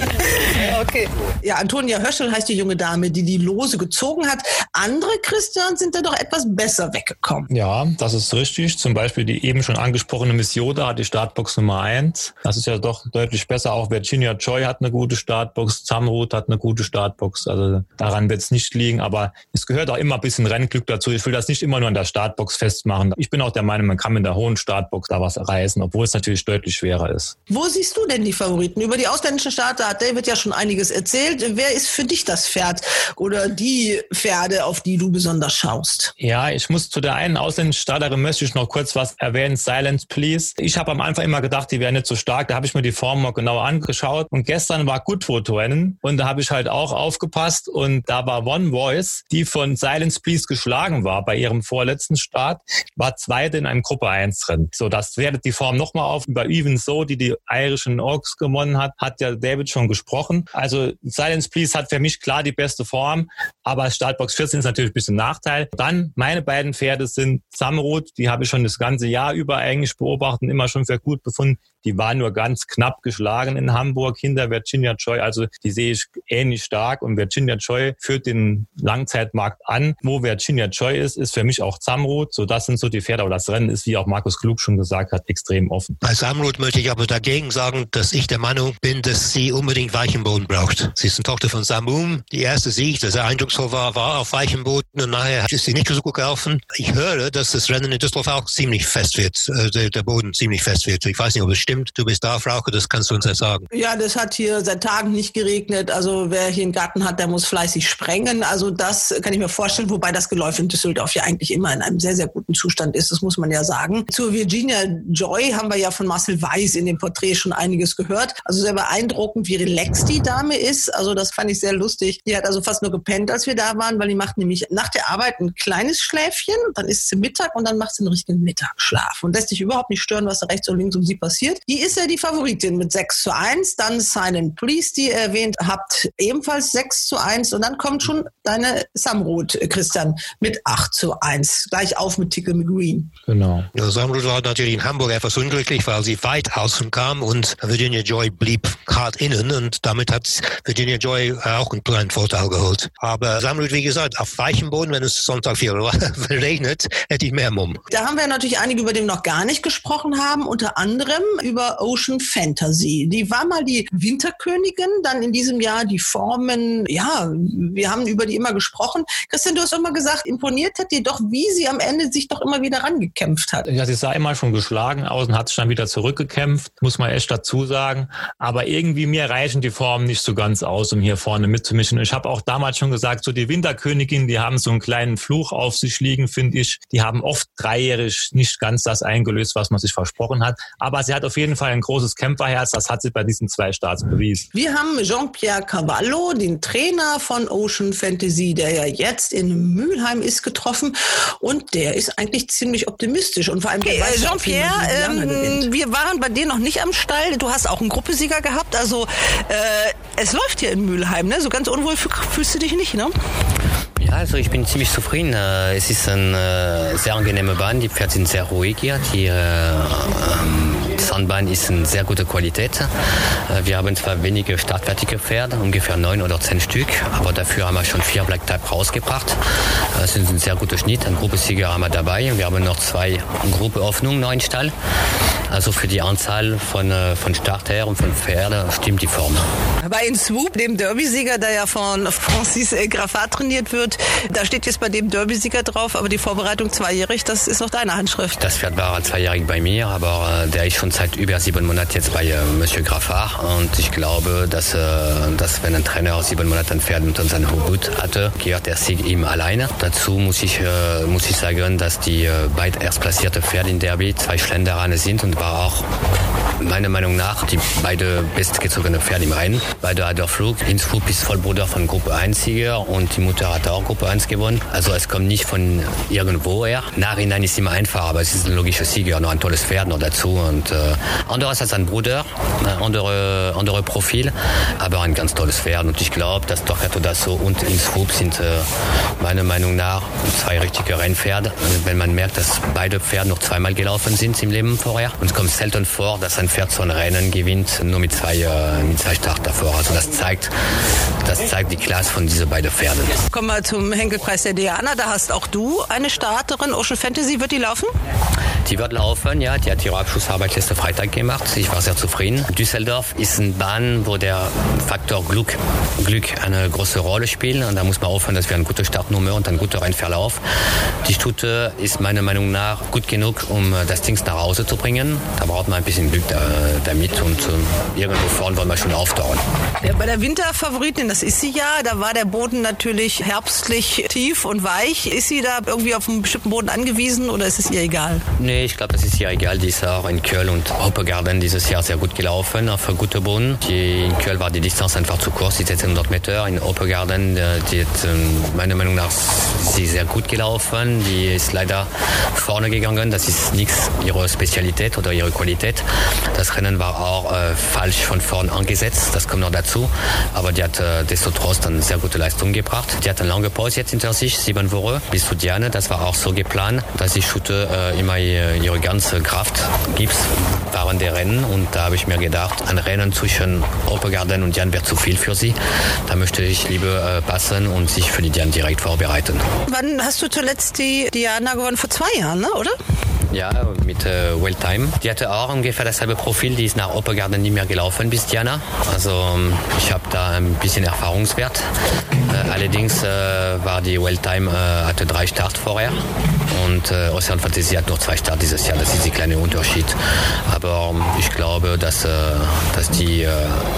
okay. Ja, Antonia Höschel heißt die junge Dame, die die Lose gezogen hat. Andere Christian sind da doch etwas besser weggekommen. Ja, das ist richtig. Zum Beispiel die eben schon angesprochene Miss Yoda hat die Startbox Nummer 1. Das ist ja doch deutlich besser. Auch Virginia Joy hat eine gute Startbox, Zamrud hat eine gute Startbox. Also daran wird es nicht liegen. Aber es gehört auch immer ein bisschen Rennglück dazu. Ich will das nicht immer nur an der Startbox festmachen. Ich bin auch der Meinung, man kann mit der hohen Startbox da was reißen, obwohl es natürlich deutlich schwerer ist. Wo siehst du denn die Favoriten? Über die ausländischen Starter hat David ja schon einiges erzählt. Wer ist für dich das Pferd oder die Pferde, auf die du besonders schaust? Ja, ich muss zu der einen ausländischen Starterin möchte ich noch kurz was erwähnen. Silence Please. Ich habe am Anfang immer gedacht, die wäre nicht so stark. Da habe ich mir die Form mal genau angeschaut. Und gestern war Goodwood-Rennen und da habe ich halt auch aufgepasst und da war One Voice, die von Silence Please geschlagen war bei ihrem vorletzten Start, war zweite in einem Gruppe 1 Rennen. So, das wertet die Form nochmal auf. Über Even So, die die irischen Oaks gewonnen hat, hat ja David schon gesprochen. Also Silence Please hat für mich klar die beste Form, aber Startbox 14 ist natürlich ein bisschen Nachteil. Dann meine beiden Pferde sind Samrot, die habe ich schon das ganze Jahr über eigentlich beobachtet und immer schon für gut befunden. Die war nur ganz knapp geschlagen in Hamburg hinter Virginia Joy. Also die sehe ich ähnlich stark. Und Virginia Joy führt den Langzeitmarkt an. Wo Virginia Joy ist, ist für mich auch Zamrud. So, das sind so die Pferde. Aber das Rennen ist, wie auch Markus Klug schon gesagt hat, extrem offen. Bei Zamrud möchte ich aber dagegen sagen, dass ich der Meinung bin, dass sie unbedingt weichen Boden braucht. Sie ist eine Tochter von Samum. Die erste Sieg, das eindrucksvoll war, war auf weichem Boden und nachher ist sie nicht so gut gelaufen. Ich höre, dass das Rennen in Düsseldorf auch ziemlich fest wird, äh, der, der Boden ziemlich fest wird. Ich weiß nicht, ob es stimmt. Du bist da Frauke, das kannst du uns ja sagen. Ja, das hat hier seit Tagen nicht geregnet. Also wer hier einen Garten hat, der muss fleißig sprengen. Also das kann ich mir vorstellen, wobei das Geläuf in Düsseldorf ja eigentlich immer in einem sehr, sehr guten Zustand ist. Das muss man ja sagen. Zu Virginia Joy haben wir ja von Marcel Weiß in dem Porträt schon einiges gehört. Also sehr beeindruckend, wie relaxed die Dame ist. Also das fand ich sehr lustig. Die hat also fast nur gepennt, als wir da waren, weil die macht nämlich nach der Arbeit ein kleines Schläfchen, dann isst sie Mittag und dann macht sie einen richtigen Mittagsschlaf und lässt sich überhaupt nicht stören, was da rechts und links um sie passiert. Die ist ja die Favoritin mit 6 zu 1. Dann Silent Police, die ihr erwähnt habt, ebenfalls 6 zu 1. Und dann kommt schon deine Samrot, Christian, mit 8 zu 1. Gleich auf mit Tickle McGreen. Genau. Ja, Samrot war natürlich in Hamburg etwas unglücklich, weil sie weit außen kam und Virginia Joy blieb hart innen und damit hat Virginia Joy auch einen kleinen Vorteil geholt. Aber Samrut, wie gesagt, auf weichem Boden, wenn es Sonntag viel regnet, hätte ich mehr Mumm. Da haben wir natürlich einige, über die noch gar nicht gesprochen haben, unter anderem über Ocean Fantasy. Die war mal die Winterkönigin, dann in diesem Jahr die Formen, ja, wir haben über die immer gesprochen. Christian, du hast immer gesagt, imponiert hat dir doch, wie sie am Ende sich doch immer wieder rangekämpft hat. Ja, sie sah immer schon geschlagen aus und hat sich dann wieder zurückgekämpft, muss man echt dazu sagen. Aber irgendwie mir reichen die Formen nicht so ganz aus, um hier vorne mitzumischen. Ich habe auch damals schon gesagt, so die Winterkönigin, die haben so einen kleinen Fluch auf sich liegen, finde ich. Die haben oft dreijährig nicht ganz das eingelöst, was man sich versprochen hat. Aber sie hat auf jeden Fall ein großes Kämpferherz. Das hat sie bei diesen zwei Starts bewiesen. Wir haben Jean-Pierre Cavallo, den Trainer von Ocean Fantasy, der ja jetzt in Mülheim ist, getroffen. Und der ist eigentlich ziemlich optimistisch. Und vor allem, okay, äh, Jean-Pierre, ähm, wir waren bei dir noch nicht am Stall. Du hast auch einen Gruppesieger gehabt. Also äh, es läuft hier in Mülheim. Ne? So ganz unwohl fühlst du dich nicht, ne? Ja, also ich bin ziemlich zufrieden. Äh, es ist eine sehr angenehme Bahn. Die Pferde sind sehr ruhig hier. Die äh, ähm, Sandbahn ist eine sehr gute Qualität. Äh, wir haben zwar wenige startfertige Pferde, ungefähr neun oder zehn Stück, aber dafür haben wir schon vier Black Type rausgebracht. Das ist ein sehr guter Schnitt. Ein Gruppesieger haben wir dabei. Wir haben noch zwei Gruppeöffnungen noch im Stall. Also für die Anzahl von, von Starter und von Pferden stimmt die Form. Bei In Swoop, dem Derby-Sieger, der ja von Francis Graffat trainiert wird, da steht jetzt bei dem Derby-Sieger drauf, aber die Vorbereitung zweijährig, das ist noch deine Handschrift. Das Pferd war zweijährig bei mir, aber der ist schon seit über sieben Monaten jetzt bei äh, Monsieur Graffard und ich glaube, dass, äh, dass wenn ein Trainer sieben Monate ein Pferd unter seinem Hut hatte, gehört der Sieg ihm alleine. Dazu muss ich, äh, muss ich sagen, dass die äh, beiden erstplatzierte Pferde in Derby zwei Schlenderaner sind und war auch meiner Meinung nach die beide bestgezogene Pferde im Rennen. Beide hat der Flug. Innsbruck ist Vollbruder von Gruppe 1 Sieger und die Mutter hat auch Gruppe 1 gewonnen. Also es kommt nicht von irgendwo her. Nachhinein ist immer einfach, aber es ist ein logischer Sieger, noch ein tolles Pferd noch dazu. Und äh, anderes als ein Bruder, ein andere, andere Profil, aber ein ganz tolles Pferd. Und ich glaube, dass Torquato Dasso und Innsbruck sind äh, meiner Meinung nach zwei richtige Rennpferde. Wenn man merkt, dass beide Pferde noch zweimal gelaufen sind im Leben vorher. Und es kommt selten vor, dass ein Pferd so ein Rennen gewinnt, nur mit zwei, äh, mit zwei Start davor. Also das zeigt, das zeigt die Klasse von diesen beiden Pferden. Kommen wir zum Henkelpreis der Diana. Da hast auch du eine Starterin. Ocean Fantasy, wird die laufen? Die wird laufen, ja. Die hat ihre Abschlussarbeit letzte Freitag gemacht. Ich war sehr zufrieden. Düsseldorf ist eine Bahn, wo der Faktor Glück, Glück eine große Rolle spielt. Und da muss man aufhören, dass wir eine gute Startnummer und ein guter Rennverlauf. Die Stute ist meiner Meinung nach gut genug, um das Ding nach Hause zu bringen. Da braucht man ein bisschen Glück damit und äh, irgendwo vorne wollen wir schon auftauchen. Ja, bei der Winterfavoritin, das ist sie ja, da war der Boden natürlich herbstlich tief und weich. Ist sie da irgendwie auf einen bestimmten Boden angewiesen oder ist es ihr egal? Nee, ich glaube, das ist ihr egal. Die ist auch in Köln und Hoppegarden dieses Jahr sehr gut gelaufen auf gute Boden. Die, in Köln war die Distanz einfach zu kurz, die 1600 Meter. In Hoppegarden, die hat ähm, meiner Meinung nach sie sehr gut gelaufen. Die ist leider vorne gegangen. Das ist nichts ihre Spezialität oder ihre Qualität. Das Rennen war auch äh, falsch von vorn angesetzt. Das kommt noch dazu. Aber die hat äh, desto trotz eine sehr gute Leistung gebracht. Die hat eine lange Pause jetzt hinter sich, sieben Wochen bis zu Diane. Das war auch so geplant, dass die Schute äh, immer ihre ganze Kraft gibt während der Rennen. Und da habe ich mir gedacht, ein Rennen zwischen Opergarden und Diane wäre zu viel für sie. Da möchte ich lieber äh, passen und sich für die Diane direkt vorbereiten. Wann hast du zuletzt die Diana gewonnen? Vor zwei Jahren, ne? oder? Ja, mit äh, Welltime. Die hatte auch ungefähr dasselbe Profil. Die ist nach Opergarden nie mehr gelaufen bis Diana. Also ähm, ich habe da ein bisschen Erfahrungswert. Äh, allerdings äh, war die Welltime äh, hatte drei Start vorher und äh, Ocean Fantasy hat nur zwei Start dieses Jahr. Das ist der kleine Unterschied. Aber ähm, ich glaube, dass, äh, dass die äh,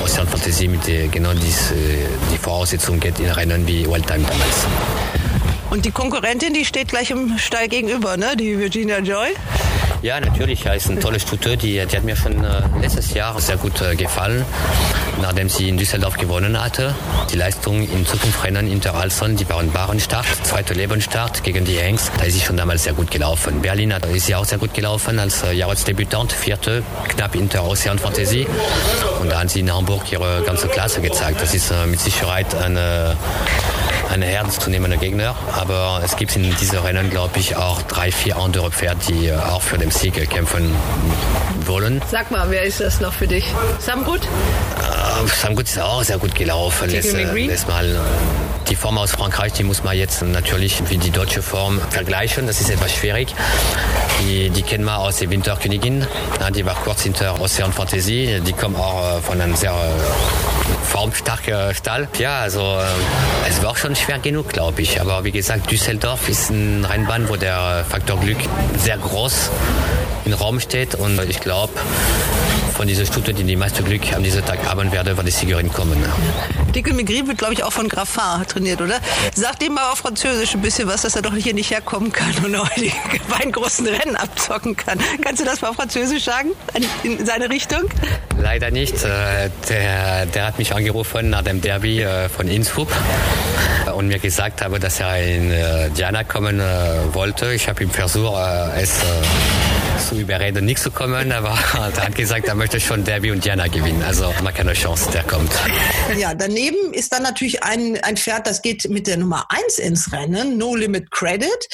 Ocean Fantasy mit der, genau dies, äh, die Voraussetzungen geht in Rennen wie Welltime damals. Und die Konkurrentin, die steht gleich im Stall gegenüber, ne? Die Virginia Joy. Ja, natürlich. Ja, ist ein tolles Stute. Die, die hat mir schon äh, letztes Jahr sehr gut äh, gefallen, nachdem sie in Düsseldorf gewonnen hatte. Die Leistung in Zukunftsrennen Interalson, die waren Barenstart, zweiter Lebensstart gegen die Hengst. Da ist sie schon damals sehr gut gelaufen. Berlin hat, ist sie auch sehr gut gelaufen als äh, Jahresdebütant, vierte, knapp hinter Ocean Fantasy. Und da hat sie in Hamburg ihre ganze Klasse gezeigt. Das ist äh, mit Sicherheit eine ein ernstzunehmender Gegner. Aber es gibt in diesen Rennen, glaube ich, auch drei, vier andere Pferde, die auch für den Sieg kämpfen wollen. Sag mal, wer ist das noch für dich? Samgut? Äh, Samgut ist auch sehr gut gelaufen. Lässt, äh, mal, äh, die Form aus Frankreich, die muss man jetzt natürlich wie die deutsche Form vergleichen. Das ist etwas schwierig. Die, die kennen wir aus der Winterkönigin. Die war kurz hinter Ocean Fantasy. Die kommen auch äh, von einem sehr formstarken Stall. Ja, also es war schon schwer genug, glaube ich. Aber wie gesagt, Düsseldorf ist ein Rennbahn, wo der Faktor Glück sehr groß im Raum steht. Und ich glaube, von dieser Stute, die die meiste Glück an diesem Tag haben werde, wird die Siegerin kommen. Dickel Megri wird, glaube ich, auch von Graffin trainiert, oder? Sag dem mal auf Französisch ein bisschen was, dass er doch hier nicht herkommen kann und auch die beiden großen Rennen abzocken kann. Kannst du das mal auf Französisch sagen? In seine Richtung? Leider nicht. Äh, der, der hat mich angerufen nach dem Derby äh, von Innsbruck und mir gesagt habe, dass er in äh, Diana kommen wollte. Ich habe ihm versucht, es zu überreden, nicht zu kommen, aber er hat gesagt, er möchte schon Derby und Diana gewinnen. Also man keine Chance, der kommt. Ja, daneben ist dann natürlich ein, ein Pferd, das geht mit der Nummer 1 ins Rennen, No Limit Credit.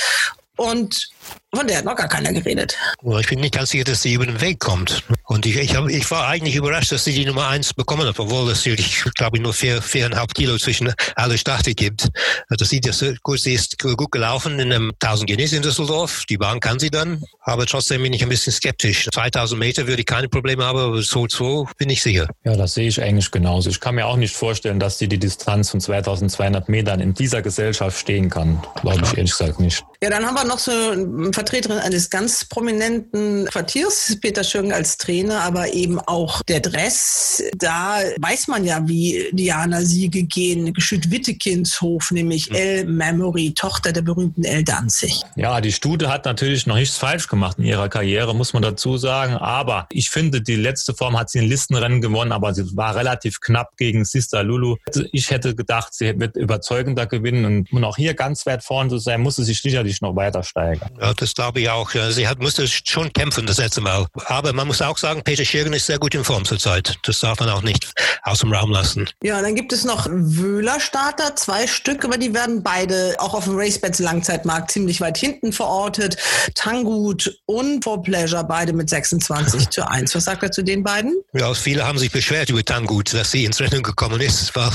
Und von der hat noch gar keiner geredet. Ich bin nicht ganz sicher, dass sie über den Weg kommt. Und ich, ich, hab, ich war eigentlich überrascht, dass sie die Nummer eins bekommen hat, obwohl es natürlich, glaube ich, nur vier, viereinhalb Kilo zwischen alle Starte gibt. Das sieht ja so gut, sie ist gut gelaufen in einem 1000 Guinness in Düsseldorf. Die Bahn kann sie dann, aber trotzdem bin ich ein bisschen skeptisch. 2000 Meter würde ich keine Probleme haben, aber so, so bin ich sicher. Ja, das sehe ich eigentlich genauso. Ich kann mir auch nicht vorstellen, dass sie die Distanz von 2200 Metern in dieser Gesellschaft stehen kann. Glaube ich ehrlich gesagt nicht. Ja, dann haben wir noch so eine Vertreterin eines ganz prominenten Quartiers, Peter Schürgen als Trainer, aber eben auch der Dress. Da weiß man ja, wie Diana Siege gehen. Geschütt Wittekindshof, nämlich El Memory, Tochter der berühmten El Danzig. Ja, die Stute hat natürlich noch nichts falsch gemacht in ihrer Karriere, muss man dazu sagen. Aber ich finde, die letzte Form hat sie ein Listenrennen gewonnen, aber sie war relativ knapp gegen Sister Lulu. Ich hätte gedacht, sie wird überzeugender gewinnen und um auch hier ganz weit vorne zu sein, musste sie sicherlich sicherlich noch weiter steigern. Ja, das glaube ich auch. Sie hat, musste schon kämpfen das letzte Mal. Aber man muss auch sagen, Peter Schirgen ist sehr gut in Form zurzeit. Das darf man auch nicht aus dem Raum lassen. Ja, dann gibt es noch Wöhler-Starter, zwei Stück, aber die werden beide auch auf dem RaceBets Langzeitmarkt ziemlich weit hinten verortet. Tangut und For Pleasure, beide mit 26 zu 1. Was sagt er zu den beiden? Ja, viele haben sich beschwert über Tangut, dass sie ins Rennen gekommen ist, weil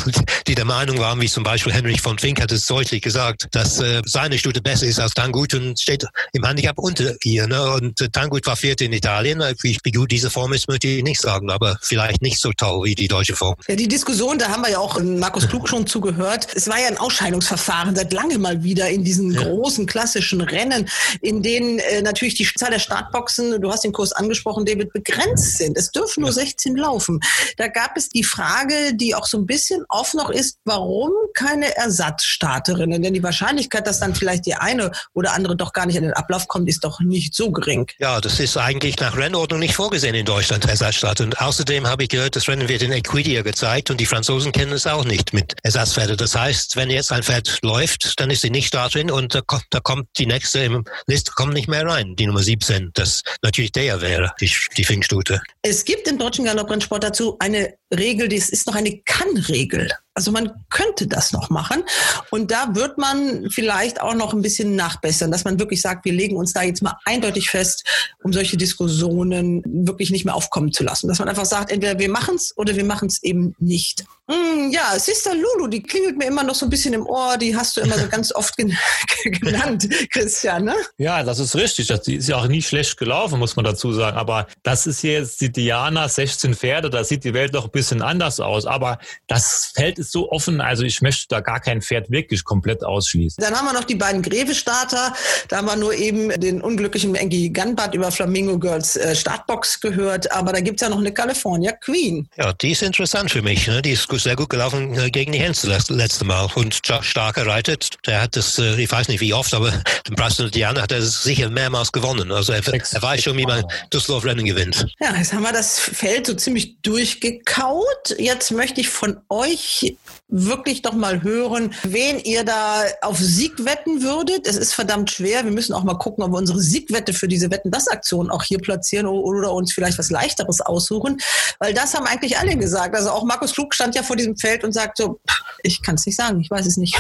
die der Meinung waren, wie zum Beispiel Henrich von Fink hat es deutlich gesagt, dass äh, seine Stute besser ist als Tangut und steht im Handicap unter ihr. Ne? Und äh, Tangut war vierte in Italien. Äh, wie, wie gut diese Form ist, möchte ich nicht sagen, aber vielleicht nicht so toll wie die deutsche Form. Ja, die Diskussion, da haben wir ja auch Markus Klug schon zugehört. Es war ja ein Ausscheidungsverfahren seit langem mal wieder in diesen ja. großen klassischen Rennen, in denen äh, natürlich die Zahl der Startboxen, du hast den Kurs angesprochen, David, begrenzt sind. Es dürfen nur 16 laufen. Da gab es die Frage, die auch so ein bisschen offen noch ist, warum keine Ersatzstarterinnen? Denn die Wahrscheinlichkeit, dass dann vielleicht die eine oder andere doch gar nicht in den Ablauf kommt, ist doch nicht so gering. Ja, das ist eigentlich nach Rennordnung nicht vorgesehen in Deutschland, Ersatzstart. Und außerdem habe ich gehört, das Rennen wird in Equidia gezeigt und die Franzosen kennen es auch nicht mit Ersatzpferde. Das heißt, wenn jetzt ein Pferd läuft, dann ist sie nicht Starterin und da, da kommt die nächste im Liste kommt nicht mehr rein, die Nummer 17. Das natürlich der wäre, die, die Finkstute. Es gibt im deutschen Galopprennsport dazu eine Regel, die ist noch eine Kann-Regel. Also man könnte das noch machen. Und da wird man vielleicht auch noch ein bisschen nachbessern, dass man wirklich sagt, wir legen uns da jetzt mal eindeutig fest, um solche Diskussionen wirklich nicht mehr aufkommen zu lassen. Dass man einfach sagt, entweder wir machen es oder wir machen es eben nicht. Mm, ja, Sister Lulu, die klingelt mir immer noch so ein bisschen im Ohr. Die hast du immer so ganz oft gen genannt, Christian, ne? Ja, das ist richtig. Die ist ja auch nie schlecht gelaufen, muss man dazu sagen. Aber das ist jetzt die Diana, 16 Pferde. Da sieht die Welt doch ein bisschen anders aus. Aber das Feld ist so offen. Also ich möchte da gar kein Pferd wirklich komplett ausschließen. Dann haben wir noch die beiden Greve-Starter. Da haben wir nur eben den unglücklichen Engi Gunbart über Flamingo Girls äh, Startbox gehört. Aber da gibt es ja noch eine California Queen. Ja, die ist interessant für mich. Ne? Die ist sehr gut gelaufen äh, gegen die Hens das letzte Mal und stark gereitet. Der hat das, äh, ich weiß nicht wie oft, aber den Preis der Diana hat er sicher mehrmals gewonnen. Also er, er weiß schon, wie man Düsseldorf Rennen gewinnt. Ja, jetzt haben wir das Feld so ziemlich durchgekaut. Jetzt möchte ich von euch wirklich doch mal hören, wen ihr da auf Sieg wetten würdet. Es ist verdammt schwer. Wir müssen auch mal gucken, ob wir unsere Siegwette für diese Wetten das Aktion auch hier platzieren oder uns vielleicht was leichteres aussuchen, weil das haben eigentlich alle gesagt. Also auch Markus Klug stand ja vor diesem Feld und sagt so, ich kann es nicht sagen, ich weiß es nicht.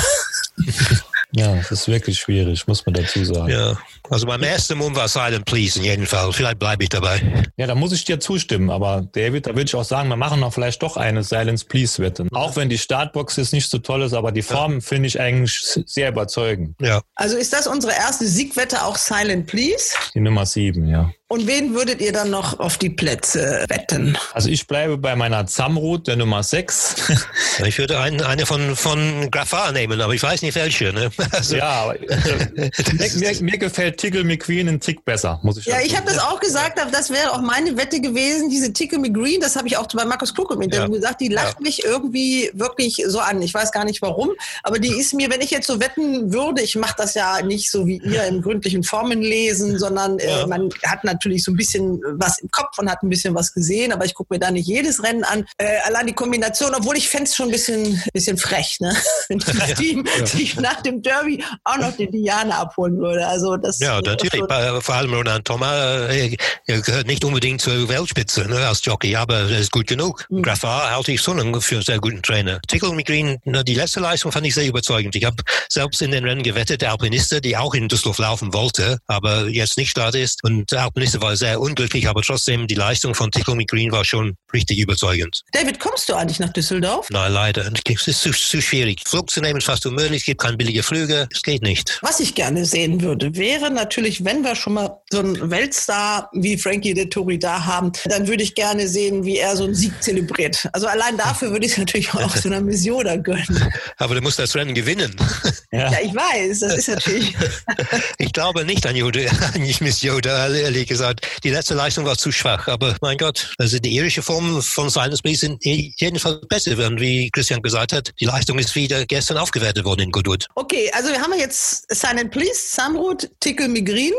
Ja, das ist wirklich schwierig, muss man dazu sagen. Ja, also beim ersten Mund war Silent Please in jedem Fall. Vielleicht bleibe ich dabei. Ja, da muss ich dir zustimmen. Aber David, da würde ich auch sagen, wir machen noch vielleicht doch eine Silence Please Wette. Auch wenn die Startbox jetzt nicht so toll ist, aber die Form ja. finde ich eigentlich sehr überzeugend. Ja. Also ist das unsere erste Siegwette auch Silent Please? Die Nummer sieben, ja. Und wen würdet ihr dann noch auf die Plätze wetten? Also ich bleibe bei meiner Zamrut, der Nummer 6. ich würde eine, eine von, von Grafar nehmen, aber ich weiß nicht welche. Ne? Also ja, aber, also, mir, mir, gefällt Tickle McQueen ein Tick besser, muss ich sagen. Ja, ich habe das auch gesagt, aber das wäre auch meine Wette gewesen, diese Tickle McQueen, das habe ich auch bei Markus Klug im Interview ja. gesagt, die lacht ja. mich irgendwie wirklich so an. Ich weiß gar nicht warum, aber die ist mir, wenn ich jetzt so wetten würde, ich mache das ja nicht so wie ihr im gründlichen Formen lesen, sondern äh, man hat natürlich natürlich so ein bisschen was im Kopf und hat ein bisschen was gesehen, aber ich gucke mir da nicht jedes Rennen an. Äh, allein die Kombination, obwohl ich fände es schon ein bisschen, bisschen frech, ne? wenn das Team ja. sich nach dem Derby auch noch die Diana abholen würde. Also das ja, natürlich. Vor allem Roland Thomas äh, gehört nicht unbedingt zur Weltspitze ne, als Jockey, aber er ist gut genug. Mhm. Graffard halte ich schon für einen sehr guten Trainer. Tickle McGreen, die letzte Leistung fand ich sehr überzeugend. Ich habe selbst in den Rennen gewettet, der Alpiniste, die auch in Düsseldorf laufen wollte, aber jetzt nicht Start ist. Und der Alpiniste war sehr unglücklich, aber trotzdem die Leistung von Tickle Green war schon richtig überzeugend. David, kommst du eigentlich nach Düsseldorf? Nein, leider. Es ist zu, zu schwierig. Flug zu nehmen ist fast unmöglich. Es gibt keine billige Flüge. Es geht nicht. Was ich gerne sehen würde, wäre natürlich, wenn wir schon mal so einen Weltstar wie Frankie de Tori da haben, dann würde ich gerne sehen, wie er so einen Sieg zelebriert. Also allein dafür würde ich es natürlich auch so einer Mission da gönnen. Aber du musst das Rennen gewinnen. Ja, ja ich weiß. Das ist natürlich. ich glaube nicht an Yoda, an Miss Yoda, ehrlich gesagt die letzte Leistung war zu schwach. Aber mein Gott, also die irische Form von Please sind jedenfalls besser. Und wie Christian gesagt hat, die Leistung ist wieder gestern aufgewertet worden in Goodwood. Okay, also wir haben jetzt Silent Please, Samrud, Tickle Migrin,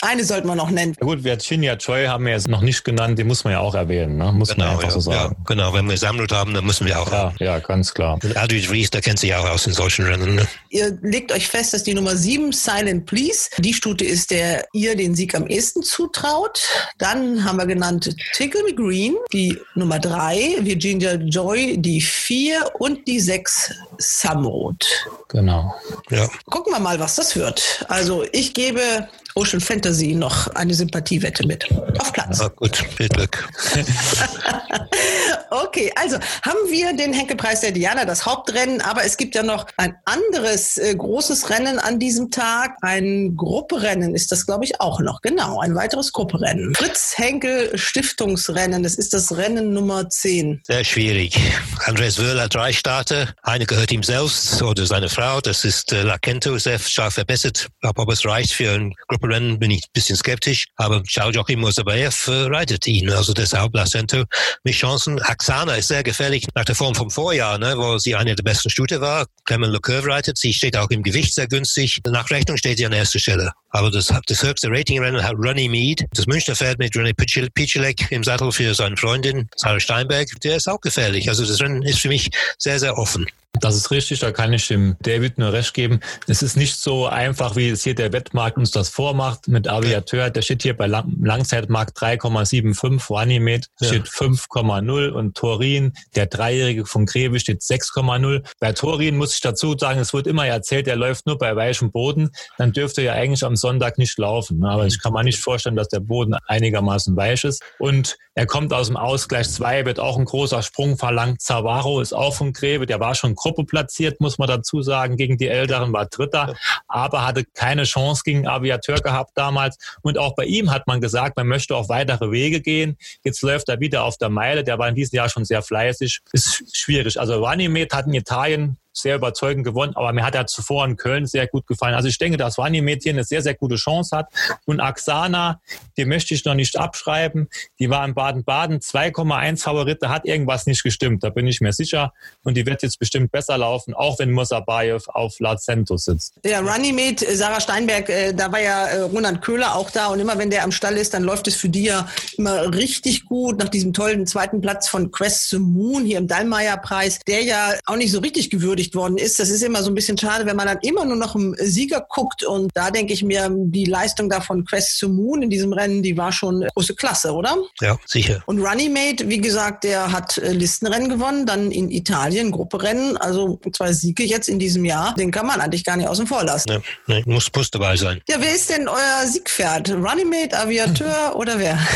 eine sollten wir noch nennen. Ja gut, Virginia Choi haben wir jetzt noch nicht genannt, die muss man ja auch erwähnen, ne? muss genau, man einfach ja, so sagen. Ja, genau, wenn wir Sammelt haben, dann müssen wir auch. Ja, ja ganz klar. Aldrich Reese, der kennt sich auch aus in solchen Rennen. Ne? Ihr legt euch fest, dass die Nummer 7, Silent Please, die Stute ist, der ihr den Sieg am ehesten zutraut. Dann haben wir genannt Tickle Me Green, die Nummer 3, Virginia Joy, die 4 und die 6, Samrot. Genau. Ja. Gucken wir mal, was das wird. Also ich gebe Ocean Fantasy noch eine Sympathiewette mit. Auf Platz. Ah, gut, viel Glück. okay, also haben wir den Henkelpreis der Diana, das Hauptrennen, aber es gibt ja noch ein anderes äh, großes Rennen an diesem Tag. Ein Grupperennen ist das, glaube ich, auch noch. Genau, ein weiteres Grupperennen. Fritz Henkel Stiftungsrennen, das ist das Rennen Nummer 10. Sehr schwierig. Andreas Wöhler, drei Starter. Eine gehört ihm selbst oder seine Frau. Das ist äh, Lacento, sehr stark verbessert. Aber ob es reicht für ein Grupperennen, Rennen bin ich ein bisschen skeptisch, aber Charles Joachim Mosabayev äh, reitet ihn. Also deshalb Placento mit Chancen. Axana ist sehr gefährlich nach der Form vom Vorjahr, ne, wo sie eine der besten Stute war. Clement LeCoeur reitet. Sie steht auch im Gewicht sehr günstig. Nach Rechnung steht sie an erster Stelle. Aber das, das höchste Ratingrennen hat Ronnie Mead. Das Münchner Pferd mit René Pichilek im Sattel für seine Freundin Sarah Steinberg. Der ist auch gefährlich. Also das Rennen ist für mich sehr, sehr offen. Das ist richtig, da kann ich dem David nur recht geben. Es ist nicht so einfach, wie es hier der Wettmarkt uns das vormacht. Mit Aviateur, der steht hier bei Lang Langzeitmarkt 3,75, Ruanimed ja. steht 5,0 und Torin, der Dreijährige von Greve, steht 6,0. Bei Torin muss ich dazu sagen, es wird immer erzählt, er läuft nur bei weichem Boden. Dann dürfte ja eigentlich am Sonntag nicht laufen. Ne? Aber ich kann mir nicht vorstellen, dass der Boden einigermaßen weich ist. Und er kommt aus dem Ausgleich 2, wird auch ein großer Sprung verlangt. Zavaro ist auch von Grebe, der war schon Gruppe platziert, muss man dazu sagen, gegen die Älteren, war Dritter, aber hatte keine Chance gegen Aviateur gehabt damals. Und auch bei ihm hat man gesagt, man möchte auf weitere Wege gehen. Jetzt läuft er wieder auf der Meile, der war in diesem Jahr schon sehr fleißig. Ist schwierig. Also Vanimet hat in Italien sehr überzeugend gewonnen, aber mir hat er zuvor in Köln sehr gut gefallen. Also ich denke, dass Vanimet hier eine sehr, sehr gute Chance hat. Und Axana, die möchte ich noch nicht abschreiben. Die war in Baden-Baden 2,1 Favorite, hat irgendwas nicht gestimmt, da bin ich mir sicher. Und die wird jetzt bestimmt besser laufen, auch wenn Mosabayev auf Lazento sitzt. Ja, Runnymede, Sarah Steinberg, äh, da war ja äh, Roland Köhler auch da und immer wenn der am Stall ist, dann läuft es für die ja immer richtig gut nach diesem tollen zweiten Platz von Quest to Moon hier im Dallmayr-Preis, der ja auch nicht so richtig gewürdigt worden ist. Das ist immer so ein bisschen schade, wenn man dann immer nur noch im Sieger guckt und da denke ich mir, die Leistung da von Quest to Moon in diesem Rennen, die war schon große Klasse, oder? Ja, sicher. Und Runnymede, wie gesagt, der hat äh, Listenrennen gewonnen, dann in Italien Grupperennen, also zwei Siege jetzt in diesem Jahr, den kann man eigentlich gar nicht außen vor lassen. Ja, nee, muss, muss dabei sein. Ja, wer ist denn euer Siegpferd? Runnymede, Aviateur oder wer?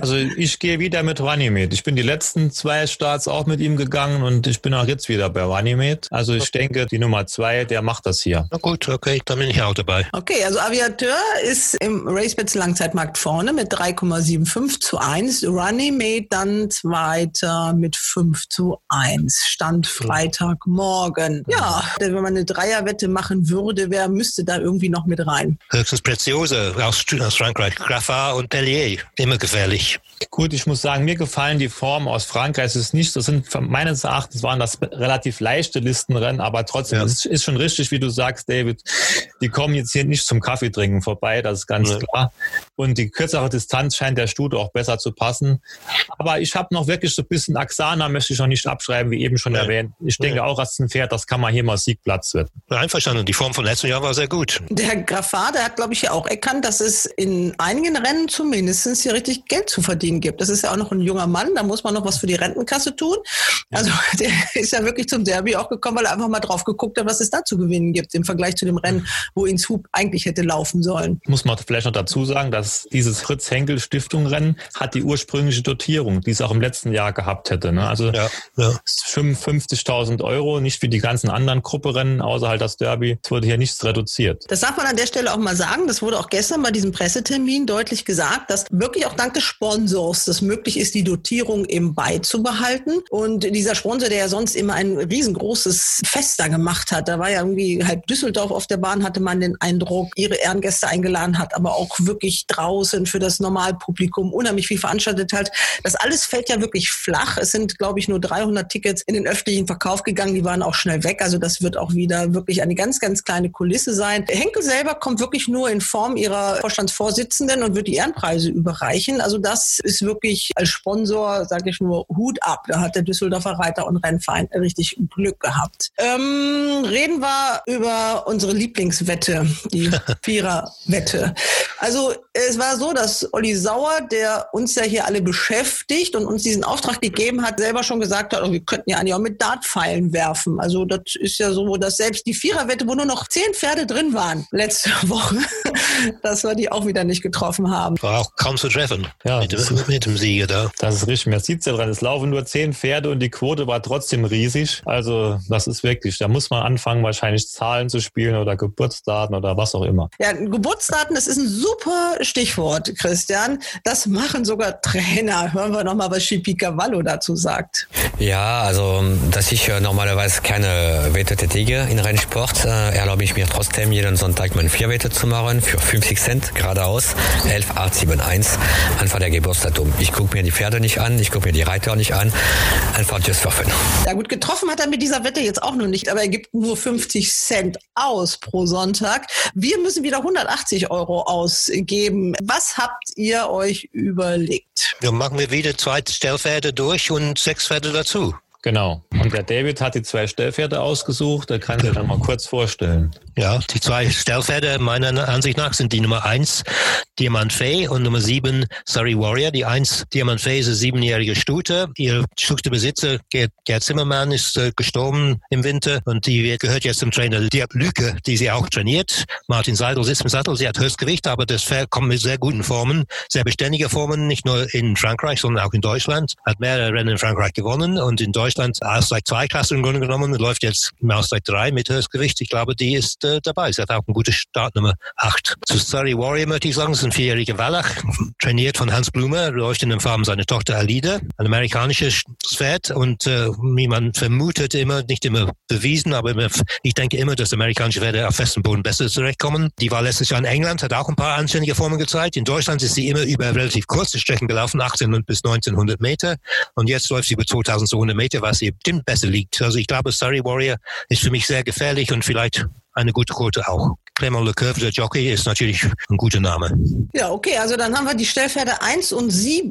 Also ich gehe wieder mit Runnymede. Ich bin die letzten zwei Starts auch mit ihm gegangen und ich bin auch jetzt wieder bei Runnymede. Also ich denke, die Nummer zwei, der macht das hier. Na gut, okay, dann bin ich auch dabei. Okay, also Aviateur ist im RaceBets Langzeitmarkt vorne mit 3,75 zu 1. Runnymede dann Zweiter mit 5 zu 1. Stand Freitagmorgen. Ja, wenn man eine Dreierwette machen würde, wer müsste da irgendwie noch mit rein? Höchstens Preziosa aus, aus Frankreich. Graffard und Tellier. Immer gefährlich. Gut, ich muss sagen, mir gefallen die Formen aus Frankreich. Es ist nicht, das sind meines Erachtens waren das relativ leichte Listenrennen, aber trotzdem, ja. es ist schon richtig, wie du sagst, David. Die kommen jetzt hier nicht zum Kaffee trinken vorbei, das ist ganz ja. klar. Und die kürzere Distanz scheint der Stute auch besser zu passen. Aber ich habe noch wirklich so ein bisschen Axana, möchte ich noch nicht abschreiben, wie eben schon ja. erwähnt. Ich denke auch, als ein Pferd, das kann man hier mal Siegplatz werden. Einverstanden, die Form von letztem Jahr war sehr gut. Der Graffat, der hat, glaube ich, ja auch erkannt, dass es in einigen Rennen zumindest hier richtig Geld zu verdienen gibt. Das ist ja auch noch ein junger Mann, da muss man noch was für die Rentenkasse tun. Also der ist ja wirklich zum Derby auch gekommen, weil er einfach mal drauf geguckt hat, was es da zu gewinnen gibt im Vergleich zu dem Rennen, wo ins Hub eigentlich hätte laufen sollen. Muss man vielleicht noch dazu sagen, dass dieses Fritz Henkel Stiftung Rennen hat die ursprüngliche Dotierung, die es auch im letzten Jahr gehabt hätte. Ne? Also ja, ja. 55.000 Euro, nicht wie die ganzen anderen Grupperennen, außer halt das Derby. Es wurde hier nichts reduziert. Das darf man an der Stelle auch mal sagen. Das wurde auch gestern bei diesem Pressetermin deutlich gesagt, dass wirklich auch dank des Sponsors das möglich ist, die Dotierung eben beizubehalten. Und dieser Sponsor, der ja sonst immer ein riesengroßes Fest da gemacht hat, da war ja irgendwie halb Düsseldorf auf der Bahn, hatte man den Eindruck, ihre Ehrengäste eingeladen hat, aber auch wirklich draußen für das Normalpublikum unheimlich viel veranstaltet hat. Das alles fällt ja wirklich flach. Es sind, glaube ich, nur 300 Tickets in den öffentlichen Verkauf gegangen. Die waren auch schnell weg. Also das wird auch wieder wirklich eine ganz, ganz kleine Kulisse sein. Henkel selber kommt wirklich nur in Form ihrer Vorstandsvorsitzenden und wird die Ehrenpreise überreichen. Also das ist wirklich als Sponsor, sage ich nur, Hut ab. Da hat der Düsseldorfer Reiter- und Rennverein richtig Glück gehabt. Ähm, reden wir über unsere Lieblingswette, die Viererwette. Also es war so, dass Olli Sauer, der uns ja hier alle beschäftigt und uns diesen Auftrag gegeben hat, selber schon gesagt hat, oh, wir könnten ja eigentlich auch mit Dartpfeilen werfen. Also das ist ja so, dass selbst die Viererwette, wo nur noch zehn Pferde drin waren letzte Woche, dass wir die auch wieder nicht getroffen haben. War auch kaum zu treffen. Ja, mit, dem, mit dem Sieger da. Das ist richtig. Man sieht ja dran. Es laufen nur zehn Pferde und die Quote war trotzdem riesig. Also das ist wirklich, da muss man anfangen, wahrscheinlich Zahlen zu spielen oder Geburtsdaten oder was auch immer. Ja, Geburtsdaten, das ist ein super Stichwort, Christian. Das machen sogar Trainer. Hören wir nochmal, was Schipi Cavallo dazu sagt. Ja, also, dass ich äh, normalerweise keine Wette tätige in Rennsport, äh, erlaube ich mir trotzdem jeden Sonntag meine vier Wette zu machen für 50 Cent geradeaus, 11871, einfach der Geburtsdatum. Ich gucke mir die Pferde nicht an, ich gucke mir die Reiter nicht an, einfach just for fun. Ja gut, getroffen hat er mit dieser Wette jetzt auch noch nicht, aber er gibt nur 50 Cent aus pro Sonntag. Wir müssen wieder 180 Euro ausgeben. Was habt ihr euch überlegt? Dann machen wir wieder zwei Stellpferde durch und sechs Pferde dazu. Genau. Und der David hat die zwei Stellpferde ausgesucht. Da kann ich dann mal kurz vorstellen. Ja, die zwei Stellpferde meiner Ansicht nach sind die Nummer eins Diamant Fee und Nummer sieben Surrey Warrior. Die eins Diamant Fee ist eine siebenjährige Stute. Ihr schlichter Besitzer Gerd, Gerd Zimmermann ist äh, gestorben im Winter und die gehört jetzt zum Trainer Dirk Lüke, die sie auch trainiert. Martin Seidel sitzt im Sattel. Sie hat Höchstgewicht, aber das Pferd kommt mit sehr guten Formen, sehr beständige Formen, nicht nur in Frankreich, sondern auch in Deutschland. Hat mehrere Rennen in Frankreich gewonnen und in Deutschland Ausgleich zwei Klassen im Grunde genommen, läuft jetzt im Ausgleich drei mit Höchstgewicht. Ich glaube, die ist äh, dabei. Sie hat auch eine gute Startnummer acht. Zu Surrey Warrior möchte ich sagen, ist ein vierjähriger Wallach, trainiert von Hans Blume, läuft in den Farben seiner Tochter Alida, ein amerikanisches Pferd und äh, wie man vermutet immer, nicht immer bewiesen, aber immer, ich denke immer, dass amerikanische Pferde auf festem Boden besser zurechtkommen. Die war letztes Jahr in England, hat auch ein paar anständige Formen gezeigt. In Deutschland ist sie immer über relativ kurze Strecken gelaufen, 18 bis 1900 Meter und jetzt läuft sie über 2200 Meter, was ihr bestimmt besser liegt. Also ich glaube, Surrey Warrior ist für mich sehr gefährlich und vielleicht eine gute Quote auch. Clement Lecoeur, der Jockey, ist natürlich ein guter Name. Ja, okay, also dann haben wir die Stellpferde 1 und 7.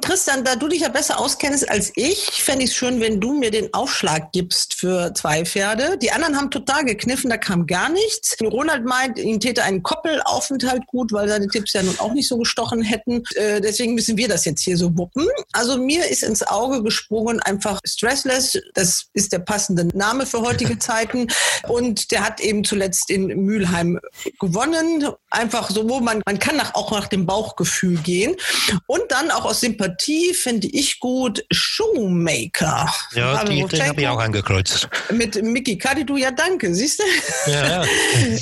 Tristan, da du dich ja besser auskennst als ich, fände ich es schön, wenn du mir den Aufschlag gibst für zwei Pferde. Die anderen haben total gekniffen, da kam gar nichts. Ronald meint, ihm täte ein Koppelaufenthalt gut, weil seine Tipps ja nun auch nicht so gestochen hätten. Äh, deswegen müssen wir das jetzt hier so wuppen. Also mir ist ins Auge gesprungen einfach Stressless. Das ist der passende Name für heutige Zeiten. Und der hat eben zuletzt in Mülheim gewonnen. Einfach so, wo man, man kann nach, auch nach dem Bauchgefühl gehen. Und dann auch aus Sympathie finde ich gut Shoemaker. Ja, die, den habe ich auch angekreuzt. Mit Mickey Kadidu, ja danke, siehst du? Ja, ja.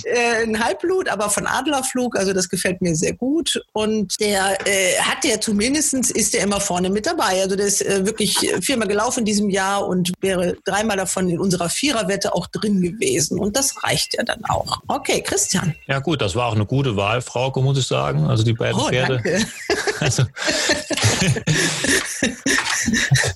Äh, ein Halbblut, aber von Adlerflug, also das gefällt mir sehr gut. Und der äh, hat ja zumindest, ist der immer vorne mit dabei. Also der ist äh, wirklich viermal gelaufen in diesem Jahr und wäre dreimal davon in unserer Viererwette auch drin gewesen. Und das reicht ja dann auch. Okay, Christian. Ja gut, das war auch eine gute Wahl, Frauke, muss ich sagen. Also die beiden Oh, Pferde. danke. Also,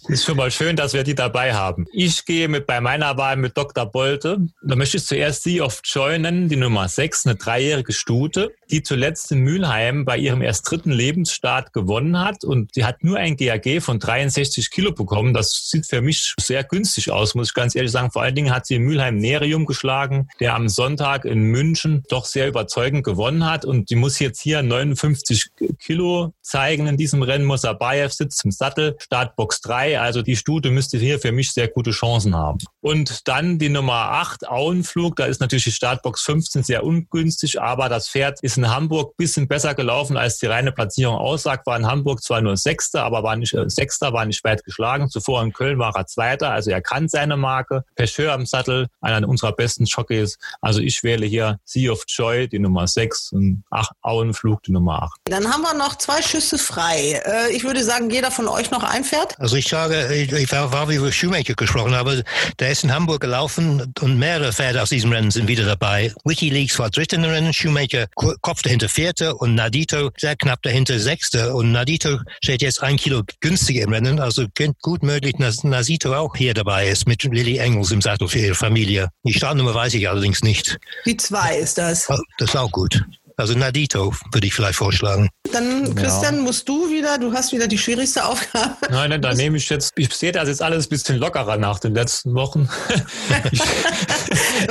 ist schon mal schön, dass wir die dabei haben. Ich gehe mit bei meiner Wahl mit Dr. Bolte. Da möchte ich zuerst Sea of Joy nennen, die Nummer 6, eine dreijährige Stute, die zuletzt in Mülheim bei ihrem erst dritten Lebensstart gewonnen hat. Und die hat nur ein GAG von 63 Kilo bekommen. Das sieht für mich sehr günstig aus, muss ich ganz ehrlich sagen. Vor allen Dingen hat sie in Mülheim Nerium geschlagen, der am Sonntag in München doch sehr überzeugend gewonnen hat. Und die muss jetzt hier 59 Kilo zeigen in diesem Rennen. Mosabayev sitzt im Sattel, Startbox 3. Also die Stute müsste hier für mich sehr gute Chancen haben. Und dann die Nummer 8, Auenflug. Da ist natürlich die Startbox 15 sehr ungünstig, aber das Pferd ist in Hamburg bisschen besser gelaufen, als die reine Platzierung aussagt. War in Hamburg zwar nur Sechster, aber war nicht äh, Sechster, war nicht weit geschlagen. Zuvor in Köln war er Zweiter, also er kann seine Marke. Pecheur am Sattel, einer unserer besten Jockeys. Also ich wähle hier Sea of Joy, die Nummer 6 und ach, Auenflug, die Nummer 8. Dann haben wir noch zwei Schüsse frei. Äh, ich würde sagen, jeder von euch noch ein Pferd. Also ich sage, ich, war, war wie über Shoemaker gesprochen, aber der ist in Hamburg gelaufen und mehrere Pferde aus diesem Rennen sind wieder dabei. Wikileaks war dritter im Rennen, Shoemaker Ko- Kopf dahinter vierte und Nadito sehr knapp dahinter sechste und Nadito steht jetzt ein Kilo günstiger im Rennen, also gut möglich, dass Nasito auch hier dabei ist mit Lily Engels im Sattel für ihre Familie. Die Startnummer weiß ich allerdings nicht. Die zwei ist das. Oh, Das ist auch gut. Also Nadito würde ich vielleicht vorschlagen. Dann, Christian, musst du wieder, du hast wieder die schwierigste Aufgabe. Nein, nein, da nehme ich jetzt, ich sehe das jetzt alles ein bisschen lockerer nach den letzten Wochen.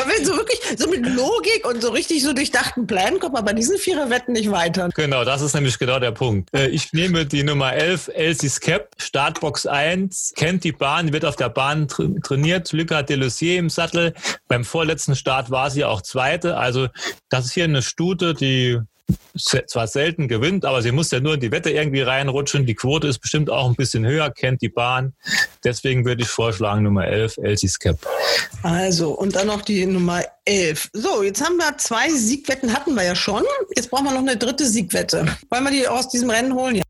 Wenn so wirklich so mit Logik und so richtig so durchdachten Plänen kommt man bei diesen Viererwetten nicht weiter. Genau, das ist nämlich genau der Punkt. Äh, Ich nehme die Nummer 11, Elsie Skep, Startbox 1, kennt die Bahn, wird auf der Bahn tra trainiert, Lucas Delussier im Sattel. Beim vorletzten Start war sie auch Zweite. Also das ist hier eine Stute, die zwar selten gewinnt, aber sie muss ja nur in die Wette irgendwie reinrutschen. Die Quote ist bestimmt auch ein bisschen höher, kennt die Bahn. Deswegen würde ich vorschlagen Nummer 11, Elsie Skep. Also, und dann noch die Nummer 11. So, jetzt haben wir zwei Siegwetten, hatten wir ja schon. Jetzt brauchen wir noch eine dritte Siegwette. Wollen wir die aus diesem Rennen holen? Ja.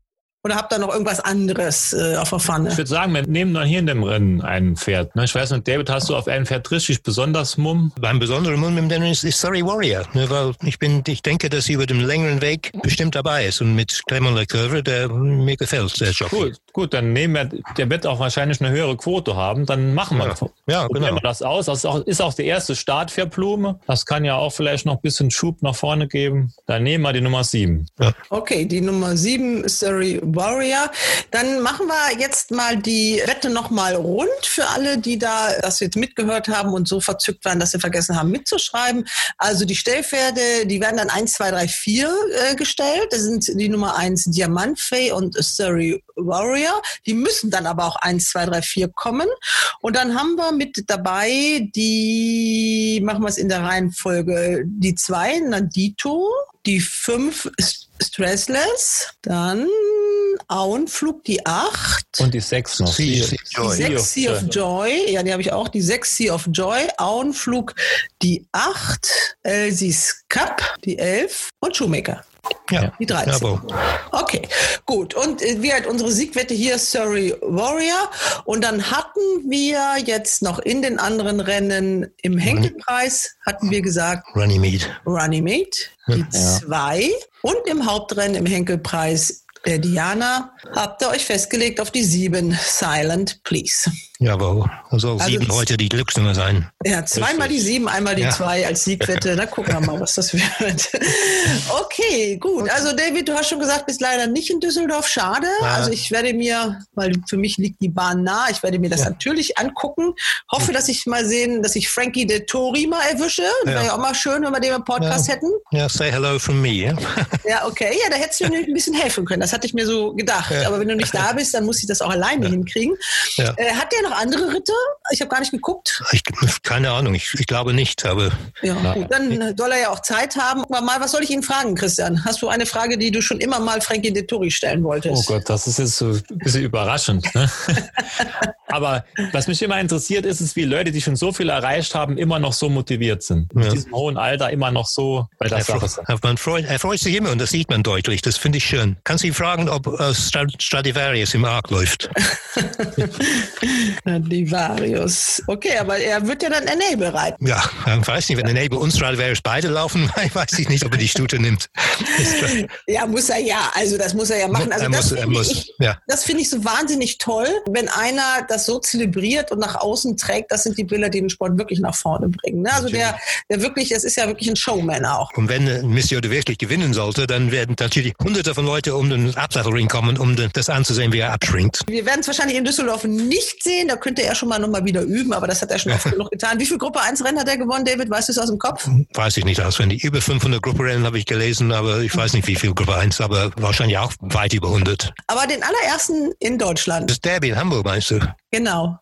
Oder habt ihr noch irgendwas anderes äh, auf der Ich Pfanne? würde sagen, wir nehmen dann hier in dem Rennen ein Pferd. Ne? Ich weiß nicht, David, hast du auf ein Pferd richtig besonders Mumm? Beim besonderen Mund im Rennen ist, ist Surrey Warrior, ne, weil ich bin, ich denke, dass sie über den längeren Weg bestimmt dabei ist und mit Clement Lecoeur, der mir gefällt, der Jockey. Cool. Gut, dann nehmen wir, der wird auch wahrscheinlich eine höhere Quote haben, dann machen wir, Ja, ja, probieren genau. wir das aus. Das ist auch, ist auch der erste Start für Blume. Das kann ja auch vielleicht noch ein bisschen Schub nach vorne geben. Dann nehmen wir die Nummer sieben. Okay, die Nummer sieben, Surrey Warrior. Dann machen wir jetzt mal die Wette nochmal rund für alle, die da das jetzt mitgehört haben und so verzückt waren, dass sie vergessen haben mitzuschreiben. Also die Stellpferde, die werden dann 1, 2, 3, 4 äh, gestellt. Das sind die Nummer 1 Diamantfee und Surrey Warrior. Die müssen dann aber auch 1, 2, 3, 4 kommen. Und dann haben wir mit dabei die, machen wir es in der Reihenfolge, die 2, Nandito, die 5 Stressless, dann Auenflug, die 8. Und die sechs noch. Sea- Sea- Sea of Die Joy. 6 Sea of Joy, ja, die habe ich auch. Die 6 Sea of Joy, Auenflug, die 8, Elsie's Cup, die 11 und Shoemaker. Ja, Die 13. jawohl. Okay, gut. Und äh, wie halt unsere Siegwette hier Surrey Warrior. Und dann hatten wir jetzt noch in den anderen Rennen im Henkelpreis, hatten wir gesagt, Runnymede. Runnymede, die zwei. Und im Hauptrennen im Henkelpreis der Diana habt ihr euch festgelegt auf die sieben Silent Please. Jawohl. Also, Also sieben heute die Glücksnummer sein. Ja, zweimal die sieben, einmal die Ja. zwei als Siegwette. Da gucken wir mal, was das wird. Okay, gut. Also David, du hast schon gesagt, bist leider nicht in Düsseldorf. Schade. Ja. Also ich werde mir, weil für mich liegt die Bahn nah, ich werde mir das natürlich angucken. Hoffe, dass ich mal sehen, dass ich Frankie de Tori mal erwische. Ja. Wäre ja auch mal schön, wenn wir den im Podcast Ja. hätten. Ja, say hello from me. Ja? Ja, okay. Ja, da hättest du mir ein bisschen helfen können. Das hatte ich mir so gedacht. Ja. Aber wenn du nicht da bist, dann muss ich das auch alleine hinkriegen. Ja. Äh, hat der noch andere Ritter? Ich habe gar nicht geguckt. Ich, keine Ahnung, ich, ich glaube nicht, aber Ja, gut, dann soll er ja auch Zeit haben. Guck mal, was soll ich ihn fragen, Christian? Hast du eine Frage, die du schon immer mal Frankie de Tori stellen wolltest? Oh Gott, das ist jetzt so ein bisschen überraschend. Ne? Aber was mich immer interessiert, ist es, wie Leute, die schon so viel erreicht haben, immer noch so motiviert sind. Mit Ja. diesem hohen Alter immer noch so bei der er, Sache sind. man freut, er freut sich immer und das sieht man deutlich. Das finde ich schön. Kannst du ihn fragen, ob äh, Stra- Stradivarius im Arc läuft? Divarius. Okay, aber er wird ja dann Enable reiten. Ja, ich weiß nicht, wenn Enable und Stradivarius beide laufen, weiß ich nicht, ob er die Stute nimmt. Ja, muss er ja. Also das muss er ja machen. Also er das muss, er finde muss. ich, Ja. das finde ich so wahnsinnig toll, wenn einer das so zelebriert und nach außen trägt. Das sind die Bilder, die den Sport wirklich nach vorne bringen. Ne? Also der, der wirklich, das ist ja wirklich ein Showman auch. Und wenn Miss Jode wirklich gewinnen sollte, dann werden natürlich hunderte von Leuten um den Absattelring kommen, um den- das anzusehen, wie er abschwingt. Wir werden es wahrscheinlich in Düsseldorf nicht sehen. Da könnte er schon mal noch mal wieder üben, aber das hat er schon oft genug getan. Wie viel Gruppe 1 Rennen hat er gewonnen, David? Weißt du es aus dem Kopf? Weiß ich nicht auswendig. Über 500 Grupperennen habe ich gelesen, aber ich weiß nicht, wie viel Gruppe 1, aber wahrscheinlich auch weit über 100. Aber den allerersten in Deutschland. Das Derby in Hamburg, meinst du? Genau.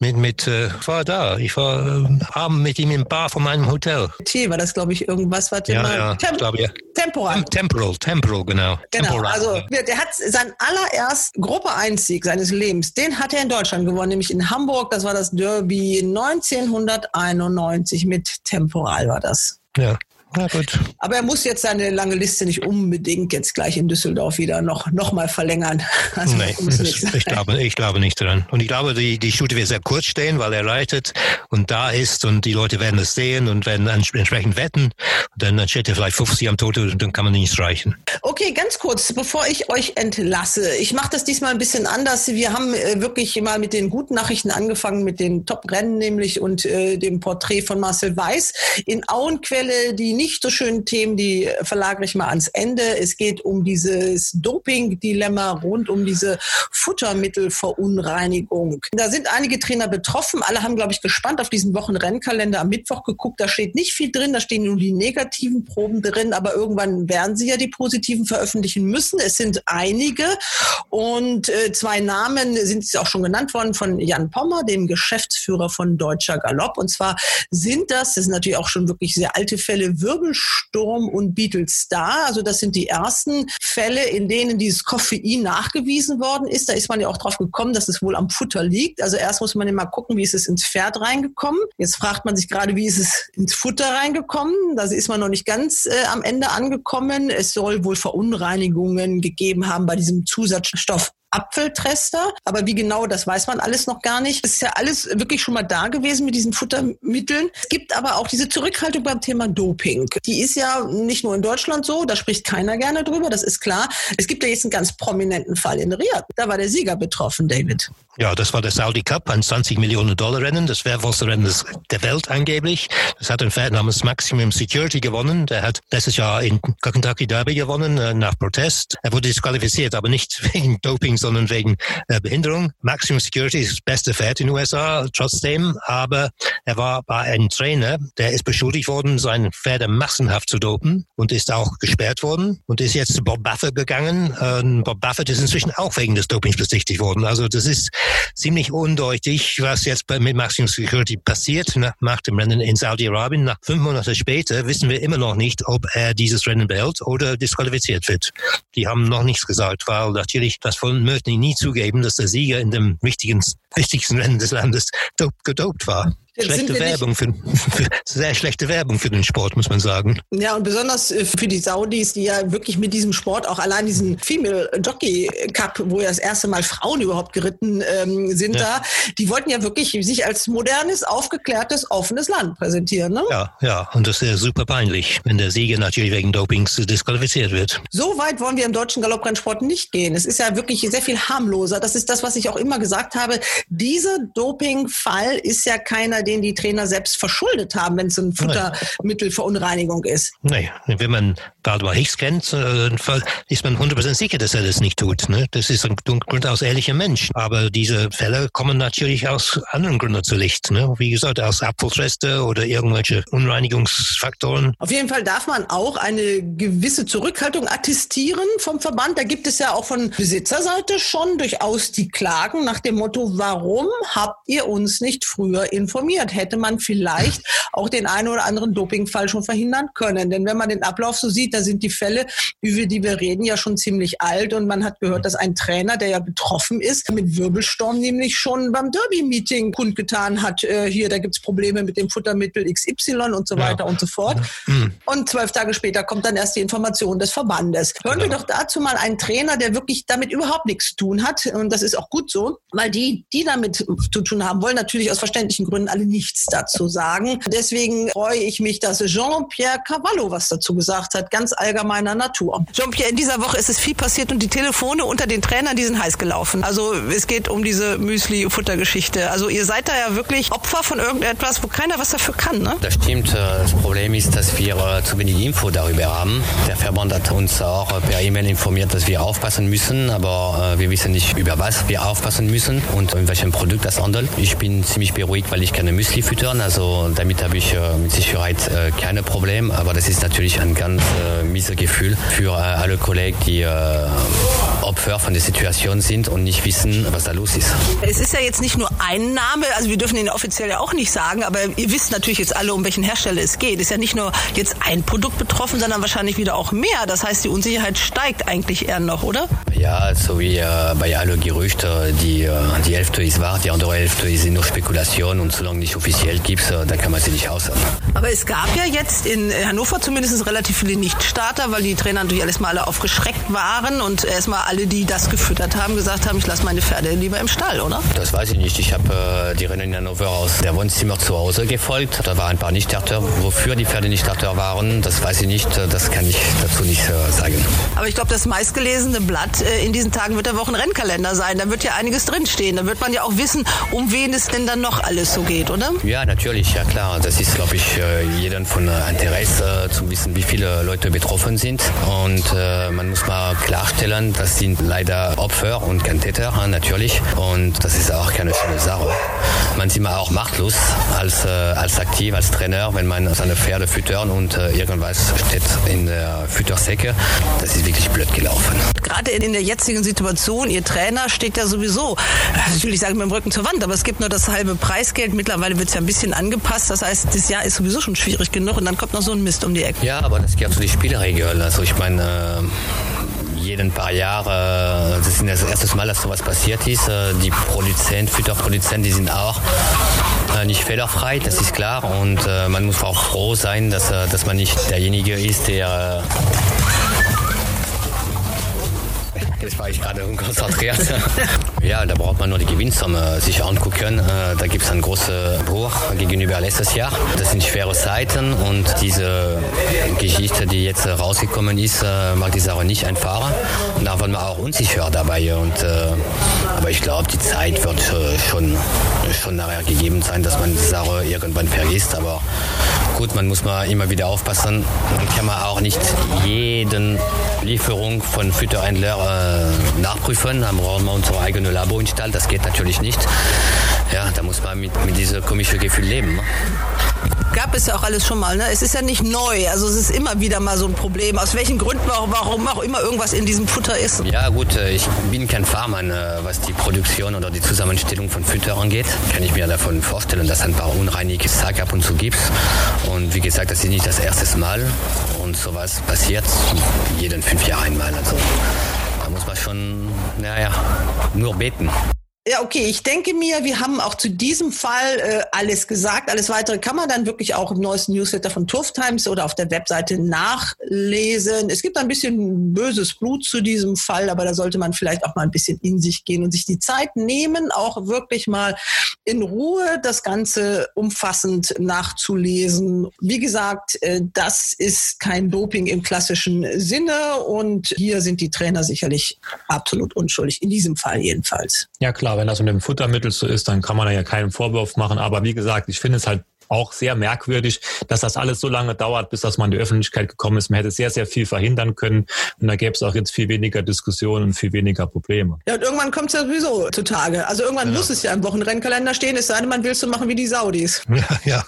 Mit, mit, äh, war da. Ich war äh, abend mit ihm im Bar von meinem Hotel. T war das, glaube ich, irgendwas. Warte Ja, mal. ja, Tem glaube ja. Temporal. Tem Temporal, Temporal, genau. Genau, Temporal. also der hat seinen allererst Gruppe 1 Sieg seines Lebens, den hat er in Deutschland gewonnen, nämlich in Hamburg, das war das Derby 1991 mit Temporal war das. ja. Gut. Aber er muss jetzt seine lange Liste nicht unbedingt jetzt gleich in Düsseldorf wieder noch, noch mal verlängern. Also nicht sein. ich, glaube, ich glaube nicht dran. Und ich glaube, die, die Stute wird sehr kurz stehen, weil er reitet und da ist und die Leute werden es sehen und werden entsprechend wetten. Und dann steht er vielleicht 50 am Toto und dann kann man ihn nicht streichen. Okay, ganz kurz, bevor ich euch entlasse. Ich mache das diesmal ein bisschen anders. Wir haben äh, wirklich mal mit den guten Nachrichten angefangen, mit den Top-Rennen nämlich und äh, dem Porträt von Marcel Weiß. In Auenquelle, die nicht so schönen Themen, die verlagere ich mal ans Ende. Es geht um dieses Doping-Dilemma rund um diese Futtermittelverunreinigung. Da sind einige Trainer betroffen. Alle haben, glaube ich, gespannt auf diesen Wochenrennkalender am Mittwoch geguckt. Da steht nicht viel drin, da stehen nur die negativen Proben drin, aber irgendwann werden sie ja die positiven veröffentlichen müssen. Es sind einige und äh, zwei Namen sind auch schon genannt worden von Jan Pommer, dem Geschäftsführer von Deutscher Galopp. Und zwar sind das, das sind natürlich auch schon wirklich sehr alte Fälle, Wirbelsturm und Beetle Star. Also das sind die ersten Fälle, in denen dieses Koffein nachgewiesen worden ist. Da ist man ja auch drauf gekommen, dass es wohl am Futter liegt. Also erst muss man ja mal gucken, wie ist es ins Pferd reingekommen. Jetzt fragt man sich gerade, wie ist es ins Futter reingekommen. Da ist man noch nicht ganz äh, am Ende angekommen. Es soll wohl Verunreinigungen gegeben haben bei diesem Zusatzstoff Apfeltrester. Aber wie genau, das weiß man alles noch gar nicht. Es ist ja alles wirklich schon mal da gewesen mit diesen Futtermitteln. Es gibt aber auch diese Zurückhaltung beim Thema Doping. Die ist ja nicht nur in Deutschland so, da spricht keiner gerne drüber, das ist klar. Es gibt ja jetzt einen ganz prominenten Fall in Riyadh. Da war der Sieger betroffen, David. Ja, das war der Saudi Cup, ein 20 Millionen Dollar Rennen, das wertvollste Rennen der Welt angeblich. Das hat ein Pferd namens Maximum Security gewonnen. Der hat letztes Jahr in Kentucky Derby gewonnen, äh, nach Protest. Er wurde disqualifiziert, aber nicht wegen Doping, sondern wegen äh, Behinderung. Maximum Security ist das beste Pferd in den USA, trotzdem. Aber er war bei einem Trainer, der ist beschuldigt worden, seine Pferde massenhaft zu dopen und ist auch gesperrt worden und ist jetzt zu Bob Buffett gegangen. Ähm, Bob Buffett ist inzwischen auch wegen des Dopings besichtigt worden. Also das ist ziemlich undeutig, was jetzt mit Maximum Security passiert nach, nach dem Rennen in Saudi-Arabien. Nach fünf Monate später wissen wir immer noch nicht, ob er dieses Rennen behält oder disqualifiziert wird. Die haben noch nichts gesagt, weil natürlich das von die nie zugeben, dass der Sieger in dem wichtigsten Rennen des Landes gedopt war. Schlechte Werbung für, für, sehr schlechte Werbung für den Sport, muss man sagen. Ja, und besonders äh, für die Saudis, die ja wirklich mit diesem Sport auch allein diesen Female Jockey Cup, wo ja das erste Mal Frauen überhaupt geritten ähm, sind ja. da, die wollten ja wirklich sich als modernes, aufgeklärtes, offenes Land präsentieren. Ne? Ja, ja, und das ist super peinlich, wenn der Sieger natürlich wegen Dopings disqualifiziert wird. So weit wollen wir im deutschen Galopprennsport nicht gehen. Es ist ja wirklich sehr viel harmloser. Das ist das, was ich auch immer gesagt habe. Dieser Dopingfall ist ja keiner, den die Trainer selbst verschuldet haben, wenn es ein Futtermittelverunreinigung ist. Nee, wenn man Waldemar Hicks kennt, äh, ist man 100% sicher, dass er das nicht tut. Ne? Das ist ein durchaus ehrlicher Mensch. Aber diese Fälle kommen natürlich aus anderen Gründen zu Licht. Ne? Wie gesagt, aus Abflussreste oder irgendwelche Unreinigungsfaktoren. Auf jeden Fall darf man auch eine gewisse Zurückhaltung attestieren vom Verband. Da gibt es ja auch von Besitzerseite schon durchaus die Klagen nach dem Motto, warum habt ihr uns nicht früher informiert, hätte man vielleicht auch den einen oder anderen Dopingfall schon verhindern können. Denn wenn man den Ablauf so sieht, da sind die Fälle, über die wir reden, ja schon ziemlich alt. Und man hat gehört, dass ein Trainer, der ja betroffen ist, mit Wirbelsturm nämlich schon beim Derby-Meeting kundgetan hat, äh, hier, da gibt's Probleme mit dem Futtermittel XY und so weiter ja. und so fort. Mhm. Und zwölf Tage später kommt dann erst die Information des Verbandes. Hören genau. wir doch dazu mal einen Trainer, der wirklich damit überhaupt nichts zu tun hat. Und das ist auch gut so, weil die, die damit zu tun haben, wollen natürlich aus verständlichen Gründen alle nichts dazu sagen. Deswegen freue ich mich, dass Jean-Pierre Cavallo was dazu gesagt hat, ganz allgemeiner Natur. Jean-Pierre, in dieser Woche ist es viel passiert und die Telefone unter den Trainern, die sind heiß gelaufen. Also es geht um diese Müsli-Futtergeschichte. Also ihr seid da ja wirklich Opfer von irgendetwas, wo keiner was dafür kann, ne? Das stimmt. Das Problem ist, dass wir äh, zu wenig Info darüber haben. Der Verband hat uns auch per E-Mail informiert, dass wir aufpassen müssen, aber äh, wir wissen nicht, über was wir aufpassen müssen und in welchem Produkt das handelt. Ich bin ziemlich beruhigt, weil ich keine Müsli füttern. Also damit habe ich äh, mit Sicherheit äh, keine Probleme. Aber das ist natürlich ein ganz äh, mieses Gefühl für äh, alle Kollegen, die äh, Opfer von der Situation sind und nicht wissen, was da los ist. Es ist ja jetzt nicht nur ein Name, also wir dürfen ihn offiziell ja auch nicht sagen, aber ihr wisst natürlich jetzt alle, um welchen Hersteller es geht. Ist ja nicht nur jetzt ein Produkt betroffen, sondern wahrscheinlich wieder auch mehr. Das heißt, die Unsicherheit steigt eigentlich eher noch, oder? Ja, so wie äh, bei allen Gerüchten, die, die Hälfte ist wahr, die andere Hälfte ist nur Spekulation und solange nicht offiziell gibt, da kann man sie nicht aussagen. Aber es gab ja jetzt in Hannover zumindest relativ viele Nichtstarter, weil die Trainer natürlich alles mal alle aufgeschreckt waren und erstmal alle, die das gefüttert haben, gesagt haben, ich lasse meine Pferde lieber im Stall, oder? Das weiß ich nicht. Ich habe äh, die Rennen in Hannover aus der Wohnzimmer zu Hause gefolgt. Da waren ein paar Nichtstarter. Wofür die Pferde Nichtstarter waren, das weiß ich nicht. Das kann ich dazu nicht äh, sagen. Aber ich glaube, das meistgelesene Blatt äh, in diesen Tagen wird der Wochenrennkalender sein. Da wird ja einiges drinstehen. Da wird man ja auch wissen, um wen es denn dann noch alles so geht, oder? Ja, natürlich, ja klar. Das ist, glaube ich, äh, jedem von äh, Interesse zu wissen, wie viele Leute betroffen sind. Und äh, man muss mal klarstellen, das sind leider Opfer und kein Täter, natürlich. Und das ist auch keine schöne Sache. Man ist immer auch machtlos als, als aktiv, als Trainer, wenn man seine Pferde füttern und irgendwas steht in der Füttersäcke. Das ist wirklich blöd gelaufen. Gerade in der jetzigen Situation, Ihr Trainer steht ja sowieso, natürlich sagen mit dem Rücken zur Wand, aber es gibt nur das halbe Preisgeld. Mittlerweile wird es ja ein bisschen angepasst. Das heißt, das Jahr ist sowieso schon schwierig genug und dann kommt noch so ein Mist um die Ecke. Ja, aber das gehört zu den Spielregeln. Also ich meine, jeden paar Jahre, das ist das erste Mal, dass sowas passiert ist. Die Produzenten, Fütterproduzenten, die sind auch äh, nicht fehlerfrei, das ist klar. Und äh, man muss auch froh sein, dass, äh, dass man nicht derjenige ist, der Jetzt war ich gerade unkonzentriert. ja, da braucht man nur die Gewinnsumme sich angucken. Äh, da gibt es einen großen Bruch gegenüber letztes Jahr. Das sind schwere Zeiten und diese Geschichte, die jetzt rausgekommen ist, äh, macht die Sache nicht einfacher. Und da waren wir auch unsicher dabei. Und, äh, aber ich glaube, die Zeit wird schon, schon nachher gegeben sein, dass man die Sache irgendwann vergisst. Aber gut, man muss mal immer wieder aufpassen. Dann kann man auch nicht jeden Lieferung von Fütterhändler äh, nachprüfen. Brauchen wir unsere eigene Labo installiert. Das geht natürlich nicht. Ja, da muss man mit, mit diesem komischen Gefühl leben. Ne? Gab es ja auch alles schon mal, ne? Es ist ja nicht neu, also es ist immer wieder mal so ein Problem. Aus welchen Gründen, warum auch immer irgendwas in diesem Futter ist. Ja gut, äh, ich bin kein Farmer, was die Produktion oder die Zusammenstellung von Fütter angeht. Kann ich mir davon vorstellen, dass es ein paar unreiniges Sack ab und zu gibt. Und wie gesagt, das ist nicht das erste Mal. Und sowas passiert jeden fünf Jahre einmal. Also da muss man schon, naja, nur beten. Ja, okay. Ich denke mir, wir haben auch zu diesem Fall äh, alles gesagt. Alles weitere kann man dann wirklich auch im neuesten Newsletter von Turf Times oder auf der Webseite nachlesen. Es gibt ein bisschen böses Blut zu diesem Fall, aber da sollte man vielleicht auch mal ein bisschen in sich gehen und sich die Zeit nehmen, auch wirklich mal in Ruhe das Ganze umfassend nachzulesen. Wie gesagt, äh, das ist kein Doping im klassischen Sinne und hier sind die Trainer sicherlich absolut unschuldig, in diesem Fall jedenfalls. Ja, klar wenn das mit dem Futtermittel so ist, dann kann man da ja keinen Vorwurf machen. Aber wie gesagt, ich finde es halt auch sehr merkwürdig, dass das alles so lange dauert, bis das mal in die Öffentlichkeit gekommen ist. Man hätte sehr, sehr viel verhindern können und da gäbe es auch jetzt viel weniger Diskussionen und viel weniger Probleme. Ja, und irgendwann kommt es ja sowieso zutage. Also irgendwann ja. muss es ja im Wochenrennkalender stehen, es sei denn, man will es so machen wie die Saudis. Ja, ja.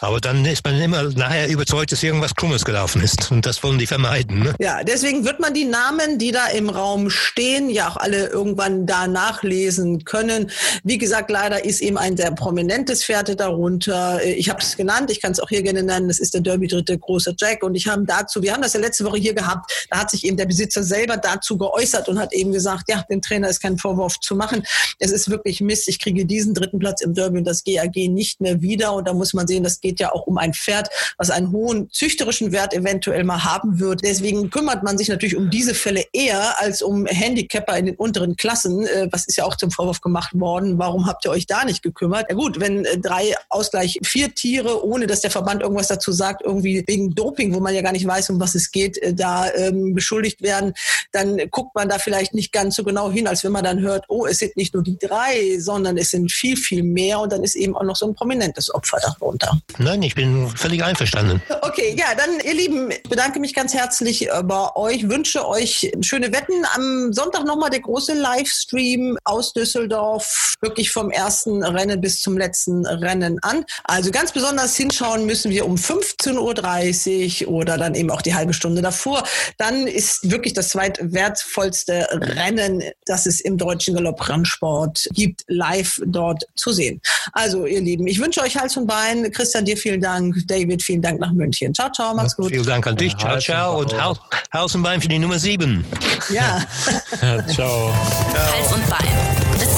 Aber dann ist man immer nachher überzeugt, dass irgendwas Krummes gelaufen ist. Und das wollen die vermeiden. Ne? Ja, deswegen wird man die Namen, die da im Raum stehen, ja auch alle irgendwann da nachlesen können. Wie gesagt, leider ist eben ein sehr prominentes Pferd darunter. Ich habe es genannt, ich kann es auch hier gerne nennen. Das ist der Derby-Dritte Großer Jack. Und ich habe dazu, wir haben das ja letzte Woche hier gehabt, da hat sich eben der Besitzer selber dazu geäußert und hat eben gesagt, ja, dem Trainer ist kein Vorwurf zu machen. Es ist wirklich Mist. Ich kriege diesen dritten Platz im Derby und das GAG nicht mehr wieder. Und da muss man sehen, das geht ja auch um ein Pferd, was einen hohen züchterischen Wert eventuell mal haben wird. Deswegen kümmert man sich natürlich um diese Fälle eher als um Handicapper in den unteren Klassen. Äh, was ist ja auch zum Vorwurf gemacht worden. Warum habt ihr euch da nicht gekümmert? Ja gut, wenn äh, drei Ausgleich vier Tiere, ohne dass der Verband irgendwas dazu sagt, irgendwie wegen Doping, wo man ja gar nicht weiß, um was es geht, äh, da ähm, beschuldigt werden, dann guckt man da vielleicht nicht ganz so genau hin, als wenn man dann hört, oh, es sind nicht nur die drei, sondern es sind viel, viel mehr und dann ist eben auch noch so ein prominentes Opfer darunter. Nein, ich bin völlig einverstanden. Okay, ja, dann ihr Lieben, ich bedanke mich ganz herzlich bei euch, wünsche euch schöne Wetten. Am Sonntag nochmal der große Livestream aus Düsseldorf, wirklich vom ersten Rennen bis zum letzten Rennen an. Also ganz besonders hinschauen müssen wir um 15.30 Uhr oder dann eben auch die halbe Stunde davor. Dann ist wirklich das zweitwertvollste Rennen, das es im deutschen Galopprennsport gibt, live dort zu sehen. Also ihr Lieben, ich wünsche euch Hals und Bein. Christian, dir vielen Dank. David, vielen Dank nach München. Ciao, ciao, mach's gut. Vielen Dank an dich. Ciao, ciao. Und Hals und Bein für die Nummer 7. Ja. ciao. Hals und Bein. Mal.